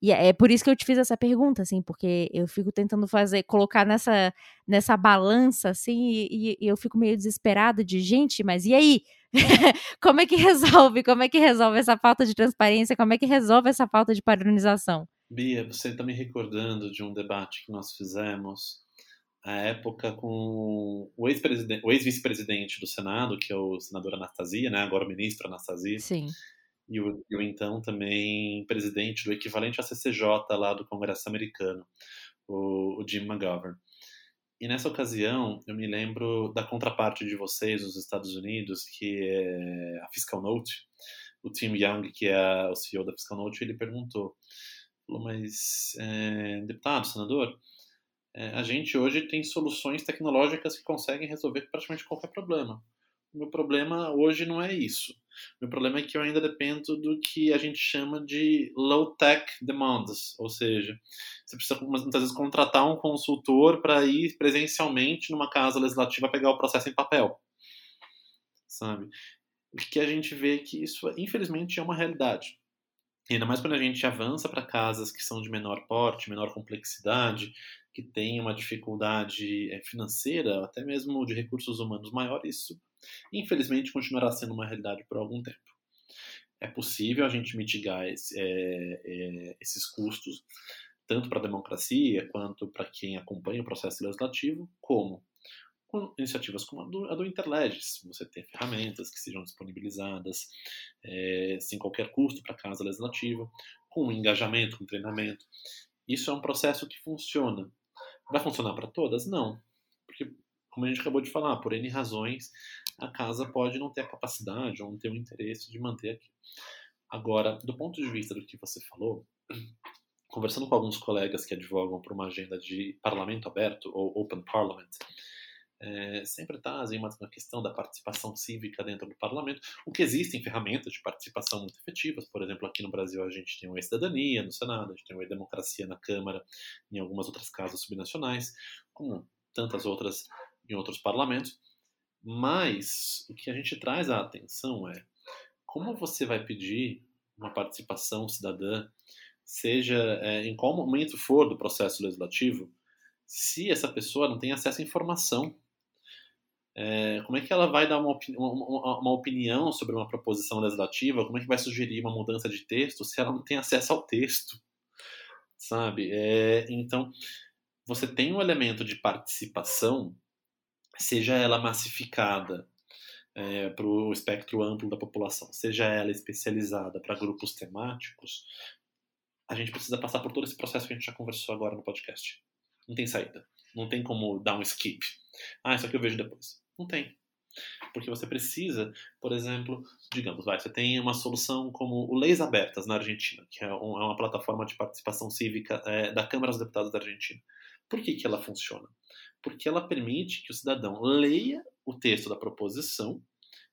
S1: E é, é por isso que eu te fiz essa pergunta, assim, porque eu fico tentando fazer, colocar nessa, nessa balança, assim, e, e eu fico meio desesperada de gente, mas e aí? <laughs> como é que resolve? Como é que resolve essa falta de transparência? Como é que resolve essa falta de padronização?
S2: Bia, você está me recordando de um debate que nós fizemos à época com o ex-vice-presidente ex do Senado, que é o senador Anastasia, né, agora o ministro Anastasia.
S1: Sim.
S2: E o, e o então também presidente do equivalente à CCJ lá do Congresso americano, o, o Jim McGovern. E nessa ocasião, eu me lembro da contraparte de vocês nos Estados Unidos, que é a Fiscal Note. O Tim Young, que é o CEO da Fiscal Note, ele perguntou, falou, mas, é, deputado, senador, é, a gente hoje tem soluções tecnológicas que conseguem resolver praticamente qualquer problema. Meu problema hoje não é isso. Meu problema é que eu ainda dependo do que a gente chama de low-tech demands, ou seja, você precisa muitas vezes contratar um consultor para ir presencialmente numa casa legislativa pegar o processo em papel, sabe? O que a gente vê que isso, infelizmente, é uma realidade. Ainda mais quando a gente avança para casas que são de menor porte, menor complexidade, que têm uma dificuldade eh, financeira, até mesmo de recursos humanos maior, isso infelizmente continuará sendo uma realidade por algum tempo. É possível a gente mitigar esse, é, é, esses custos, tanto para a democracia quanto para quem acompanha o processo legislativo, como com iniciativas como a do, a do Interlegis, você ter ferramentas que sejam disponibilizadas é, sem qualquer custo para a casa legislativa, com engajamento, com treinamento. Isso é um processo que funciona. Vai funcionar para todas? Não. Porque, como a gente acabou de falar, por N razões, a casa pode não ter a capacidade ou não ter o interesse de manter aquilo. Agora, do ponto de vista do que você falou, <clears throat> conversando com alguns colegas que advogam por uma agenda de parlamento aberto ou open parliament, é, sempre trazem uma, uma questão da participação cívica dentro do parlamento, o que existem ferramentas de participação muito efetivas. Por exemplo, aqui no Brasil a gente tem o E-Cidadania no Senado, a gente tem o E-Democracia na Câmara, em algumas outras casas subnacionais, como tantas outras em outros parlamentos. Mas o que a gente traz à atenção é como você vai pedir uma participação cidadã, seja é, em qual momento for do processo legislativo, se essa pessoa não tem acesso à informação. É, como é que ela vai dar uma, opini uma, uma, opinião sobre uma proposição legislativa? Como é que vai sugerir uma mudança de texto se ela não tem acesso ao texto? Sabe? É, então, você tem um elemento de participação seja ela massificada é, para o espectro amplo da população, seja ela especializada para grupos temáticos, a gente precisa passar por todo esse processo que a gente já conversou agora no podcast. Não tem saída. Não tem como dar um skip. Ah, isso aqui eu vejo depois. Não tem. Porque você precisa, por exemplo, digamos, vai, você tem uma solução como o Leis Abertas na Argentina, que é, é uma plataforma de participação cívica é, da Câmara dos Deputados da Argentina. Por que, que ela funciona? Porque ela permite que o cidadão leia o texto da proposição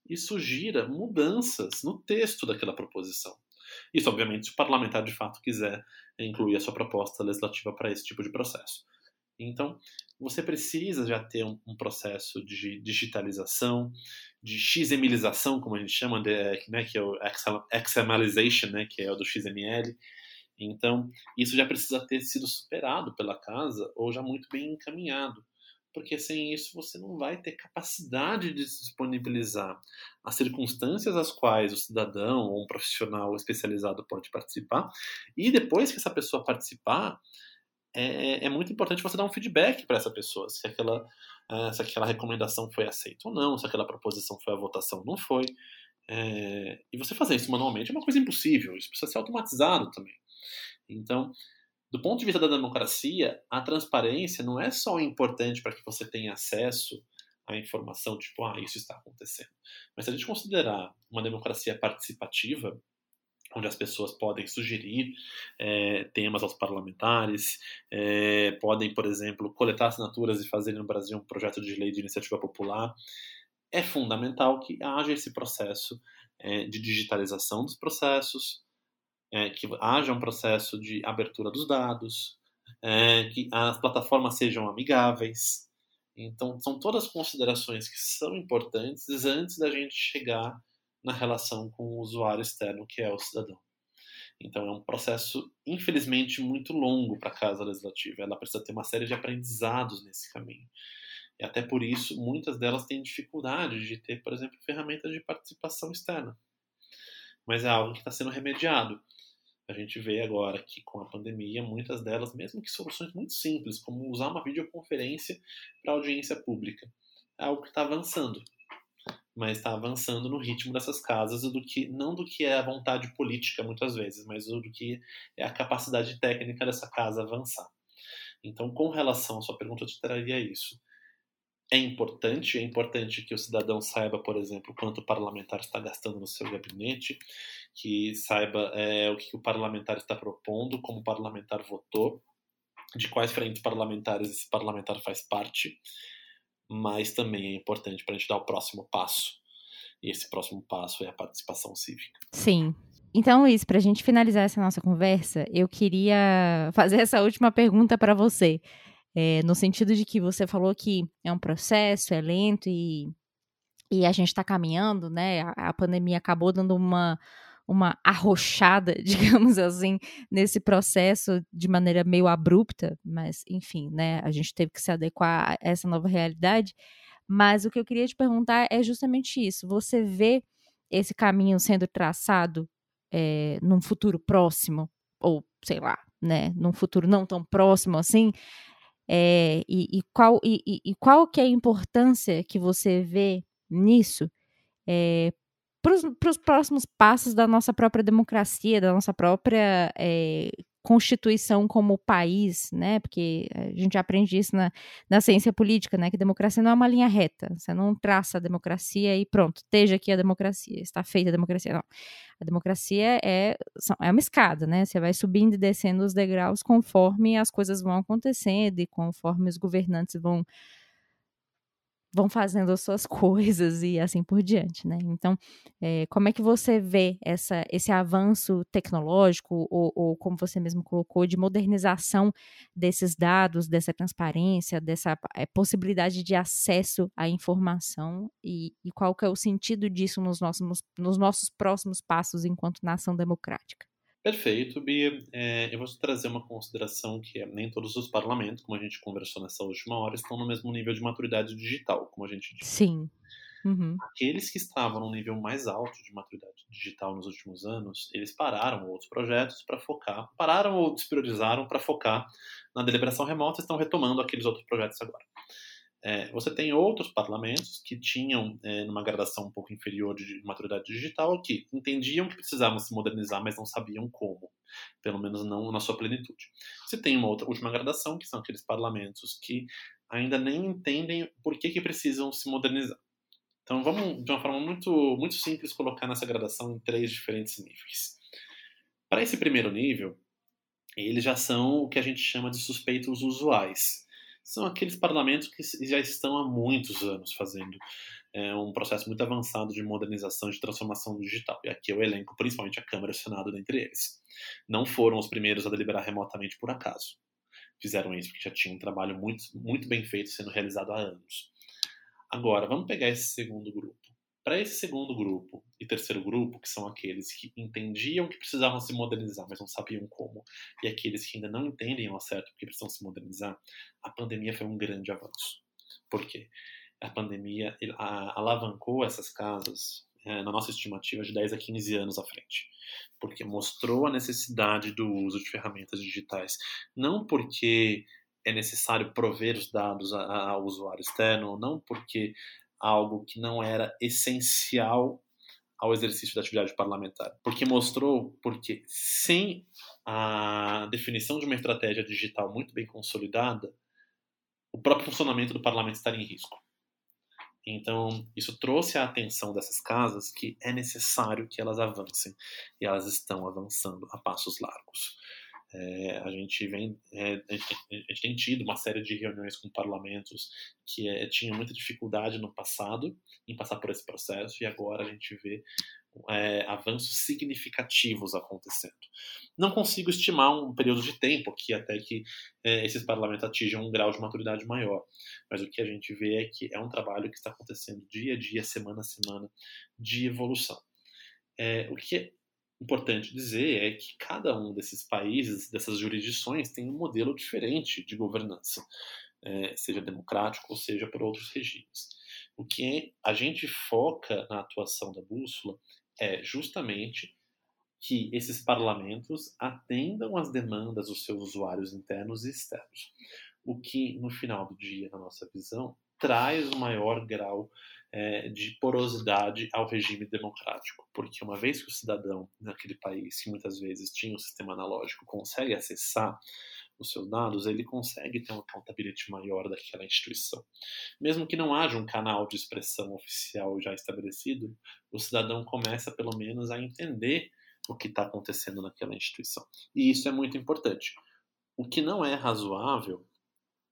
S2: e sugira mudanças no texto daquela proposição. Isso, obviamente, se o parlamentar de fato quiser incluir a sua proposta legislativa para esse tipo de processo. Então, você precisa já ter um, processo de digitalização, de XMLização, como a gente chama, de, né, que é o XMLization, né, que é o do XML. Então, isso já precisa ter sido superado pela casa ou já muito bem encaminhado porque sem isso você não vai ter capacidade de disponibilizar as circunstâncias às quais o cidadão ou um profissional especializado pode participar. E depois que essa pessoa participar, é, é muito importante você dar um feedback para essa pessoa, se aquela, é, se aquela recomendação foi aceita ou não, se aquela proposição foi a votação ou não foi. É, e você fazer isso manualmente é uma coisa impossível, isso precisa ser automatizado também. Então, do ponto de vista da democracia, a transparência não é só importante para que você tenha acesso à informação, tipo, ah, isso está acontecendo. Mas se a gente considerar uma democracia participativa, onde as pessoas podem sugerir é, temas aos parlamentares, é, podem, por exemplo, coletar assinaturas e fazer no Brasil um projeto de lei de iniciativa popular, é fundamental que haja esse processo é, de digitalização dos processos, é, que haja um processo de abertura dos dados, é, que as plataformas sejam amigáveis. Então, são todas considerações que são importantes antes da gente chegar na relação com o usuário externo, que é o cidadão. Então, é um processo, infelizmente, muito longo para a Casa Legislativa. Ela precisa ter uma série de aprendizados nesse caminho. E até por isso, muitas delas têm dificuldade de ter, por exemplo, ferramentas de participação externa. Mas é algo que está sendo remediado a gente vê agora que com a pandemia, muitas delas, mesmo que soluções muito simples, como usar uma videoconferência para audiência pública, é algo que está avançando. Mas está avançando no ritmo dessas casas, do que não do que é a vontade política, muitas vezes, mas do que é a capacidade técnica dessa casa avançar. Então, com relação à sua pergunta, eu te traria isso é importante, é importante que o cidadão saiba, por exemplo, quanto o parlamentar está gastando no seu gabinete, que saiba é, o que o parlamentar está propondo, como o parlamentar votou, de quais frentes parlamentares esse parlamentar faz parte, mas também é importante para a gente dar o próximo passo, E esse próximo passo é a participação cívica.
S1: Sim. Então, Luiz, para a gente finalizar essa nossa conversa, eu queria fazer essa última pergunta para você. É, no sentido de que você falou que é um processo, é lento e, e a gente está caminhando, né? A, a pandemia acabou dando uma, uma arrochada, <laughs> digamos assim, nesse processo de maneira meio abrupta, mas enfim, né, a gente teve que se adequar a essa nova realidade. Mas o que eu queria te perguntar é justamente isso: você vê esse caminho sendo traçado é, num futuro próximo, ou sei lá, né, num futuro não tão próximo assim? É, e, e, qual, e, e, qual que é a importância que você vê nisso é, para os próximos passos da nossa própria democracia, da nossa própria é, constituição como país, né? Porque a gente aprende isso na, na ciência política, né? Que democracia não é uma linha reta. Você não traça a democracia e pronto, esteja aqui a democracia, está feita a democracia. Não. A democracia é, é uma escada, né? Você vai subindo e descendo os degraus conforme as coisas vão acontecendo e conforme os governantes vão vão fazendo as suas <laughs> coisas e assim por diante, né? Então, é, como é que você vê essa, esse avanço tecnológico ou, ou, como você mesmo colocou, de modernização desses dados, dessa transparência, dessa é, possibilidade de acesso à informação e, e, qual que é o sentido disso nos nossos, nos nossos próximos passos enquanto nação democrática?
S2: Perfeito, Bia. É, eu vou trazer uma consideração que é, nem todos os parlamentos, como a gente conversou nessa última hora, estão no mesmo nível de maturidade digital, como a gente disse.
S1: Sim. Uhum.
S2: Aqueles que estavam no nível mais alto de maturidade digital nos últimos anos, eles pararam outros projetos para focar, pararam ou despriorizaram para focar na deliberação remota, estão retomando aqueles outros projetos agora. É, você tem outros parlamentos que tinham, é, numa gradação um pouco inferior de maturidade digital, que entendiam que precisavam se modernizar, mas não sabiam como, pelo menos não na sua plenitude. Você tem uma outra última gradação, que são aqueles parlamentos que ainda nem entendem por que, que precisam se modernizar. Então vamos, de uma forma muito, muito simples, colocar nessa gradação em três diferentes níveis. Para esse primeiro nível, eles já são o que a gente chama de suspeitos usuais são aqueles parlamentos que já estão há muitos anos fazendo é, um processo muito avançado de modernização e de transformação digital. E aqui eu elenco principalmente a Câmara e o Senado dentre eles. Não foram os primeiros a deliberar remotamente por acaso. Fizeram isso porque já tinha um trabalho muito, muito bem feito sendo realizado há anos. Agora, vamos pegar esse segundo grupo. Para esse segundo grupo e terceiro grupo, que são aqueles que entendiam que precisavam se modernizar, mas não sabiam como, e aqueles que ainda não entendem ao certo que precisam se modernizar, a pandemia foi um grande avanço. Por quê? A pandemia alavancou essas casas, é, na nossa estimativa, de 10 a 15 anos à frente. Porque mostrou a necessidade do uso de ferramentas digitais. Não porque é necessário prover os dados ao usuário externo, não porque algo que não era essencial ao exercício da atividade parlamentar. Porque mostrou, porque sem a definição de uma estratégia digital muito bem consolidada, o próprio funcionamento do parlamento estaria em risco. Então, isso trouxe a atenção dessas casas que é necessário que elas avancem, e elas estão avançando a passos largos. É, a gente vem, é, a, gente, tem tido uma série de reuniões com parlamentos que é, tinha muita dificuldade no passado em passar por esse processo e agora a gente vê é, avanços significativos acontecendo. Não consigo estimar um período de tempo aqui até que é, esses parlamentos atinjam um grau de maturidade maior, mas o que a gente vê é que é um trabalho que está acontecendo dia a dia, semana a semana, de evolução. É, o que importante dizer é que cada um desses países, dessas jurisdições, tem um modelo diferente de governança, é, seja democrático ou seja por outros regimes. O que a gente foca na atuação da bússola é justamente que esses parlamentos atendam às demandas dos seus usuários internos e externos. O que, no final do dia, na nossa visão, traz o maior grau é, de porosidade ao regime democrático, porque uma vez que o cidadão naquele país, que muitas vezes tinha um sistema analógico, consegue acessar os seus dados, ele consegue ter uma accountability maior daquela instituição. Mesmo que não haja um canal de expressão oficial já estabelecido, o cidadão começa pelo menos a entender o que está acontecendo naquela instituição. E isso é muito importante. O que não é razoável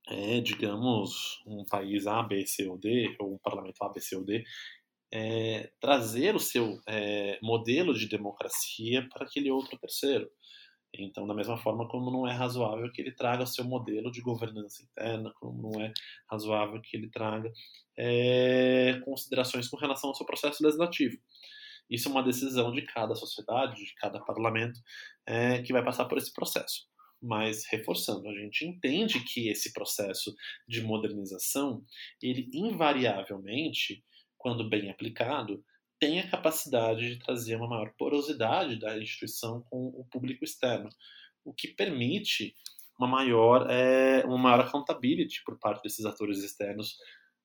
S2: é, digamos, um país A, B, C ou D, ou um parlamento A, B, C ou D, é, trazer o seu é, modelo de democracia para aquele outro terceiro. Então, da mesma forma como não é razoável que ele traga o seu modelo de governança interna, como não é razoável que ele traga é, considerações com relação ao seu processo legislativo. Isso é uma decisão de cada sociedade, de cada parlamento, é, que vai passar por esse processo. Mas, reforçando, a gente entende que esse processo de modernização, ele invariavelmente, quando bem aplicado, tem a capacidade de trazer uma maior porosidade da instituição com o público externo, o que permite uma maior, é, uma maior accountability por parte desses atores externos,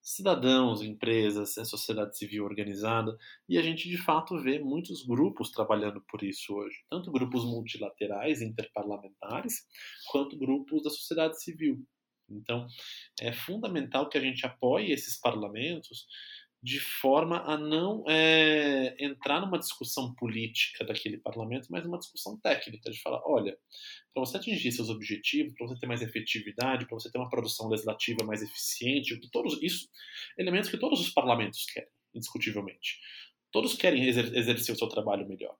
S2: cidadãos, empresas, a sociedade civil organizada, e a gente de fato vê muitos grupos trabalhando por isso hoje, tanto grupos multilaterais, interparlamentares, quanto grupos da sociedade civil. Então, é fundamental que a gente apoie esses parlamentos de forma a não é, entrar numa discussão política daquele parlamento, mas numa discussão técnica, de falar, olha, para você atingir seus objetivos, para você ter mais efetividade, para você ter uma produção legislativa mais eficiente, que todos isso, elementos que todos os parlamentos querem, indiscutivelmente. Todos querem exer exercer o seu trabalho melhor.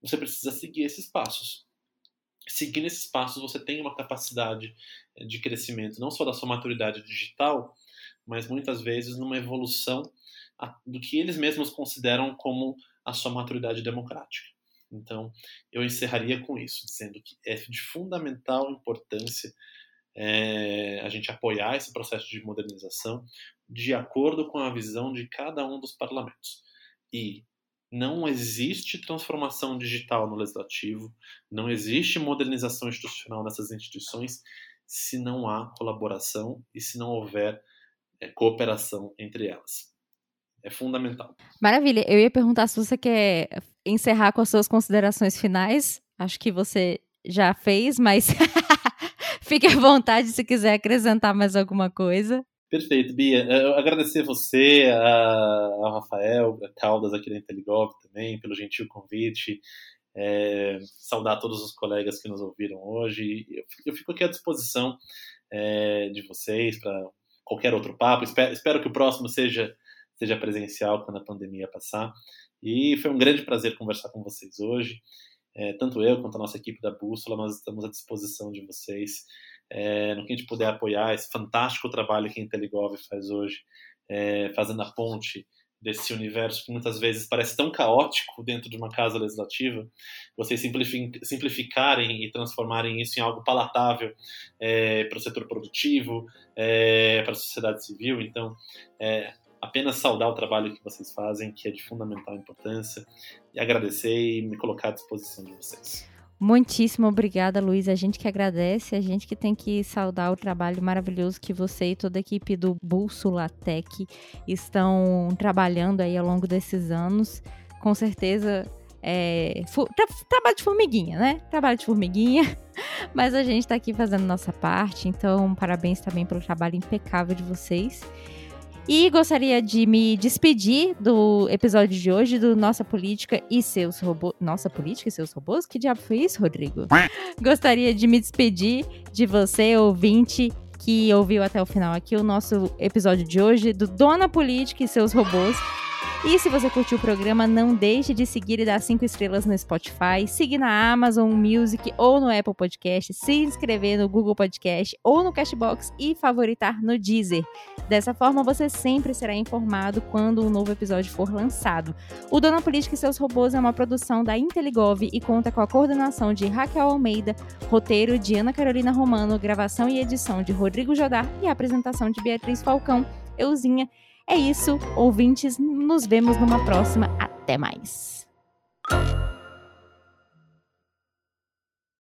S2: Você precisa seguir esses passos. Seguindo esses passos, você tem uma capacidade de crescimento, não só da sua maturidade digital, mas muitas vezes numa evolução do que eles mesmos consideram como a sua maturidade democrática. Então, eu encerraria com isso, dizendo que é de fundamental importância é, a gente apoiar esse processo de modernização de acordo com a visão de cada um dos parlamentos. E não existe transformação digital no legislativo, não existe modernização institucional nessas instituições se não há colaboração e se não houver é, cooperação entre elas é fundamental.
S1: Maravilha. Eu ia perguntar se você quer encerrar com as suas considerações finais. Acho que você já fez, mas <laughs> fique à vontade se quiser acrescentar mais alguma coisa.
S2: Perfeito, Bia. Eu agradecer você, ao Rafael, a Caldas aqui da Inteligov também, pelo gentil convite. É, saudar todos os colegas que nos ouviram hoje. Eu, eu fico aqui à disposição é, de vocês para qualquer outro papo. Espero, espero que o próximo seja seja presencial quando a pandemia passar. E foi um grande prazer conversar com vocês hoje. É, tanto eu quanto a nossa equipe da Bússola, nós estamos à disposição de vocês é, no que a gente puder apoiar esse fantástico trabalho que a Inteligov faz hoje, é, fazendo a ponte desse universo que muitas vezes parece tão caótico dentro de uma casa legislativa, vocês simplificarem e transformarem isso em algo palatável é, para o setor produtivo, é, para a sociedade civil. Então, é, apenas saudar o trabalho que vocês fazem, que é de fundamental importância, e agradecer e me colocar à disposição de vocês.
S1: Muitíssimo obrigada, Luiz. A gente que agradece, a gente que tem que saudar o trabalho maravilhoso que você e toda a equipe do Bússola Tech estão trabalhando aí ao longo desses anos. Com certeza, é, tra trabalho de formiguinha, né? Trabalho de formiguinha, <laughs> mas a gente está aqui fazendo nossa parte, então parabéns também pelo trabalho impecável de vocês. E gostaria de me despedir do episódio de hoje do Nossa Política e seus robôs. Nossa Política e seus robôs? Que diabo foi isso, Rodrigo? gostaria de me despedir de você, ouvinte, que ouviu até o final aqui o nosso episódio de hoje do Dona Política e seus robôs. E se você curtiu o programa, não deixe de seguir e dar cinco estrelas no Spotify, seguir na Amazon Music ou no Apple Podcast, se inscrever no Google Podcast ou no Cashbox e favoritar no Deezer. Dessa forma, você sempre será informado quando um novo episódio for lançado. O Dona Política e seus robôs é uma produção da Inteligov e conta com a coordenação de Raquel Almeida, roteiro de Ana Carolina Romano, gravação e edição de Rodrigo Jodar e apresentação de Beatriz Falcão, Euzinha é isso, ouvintes, nos vemos numa próxima. Até mais!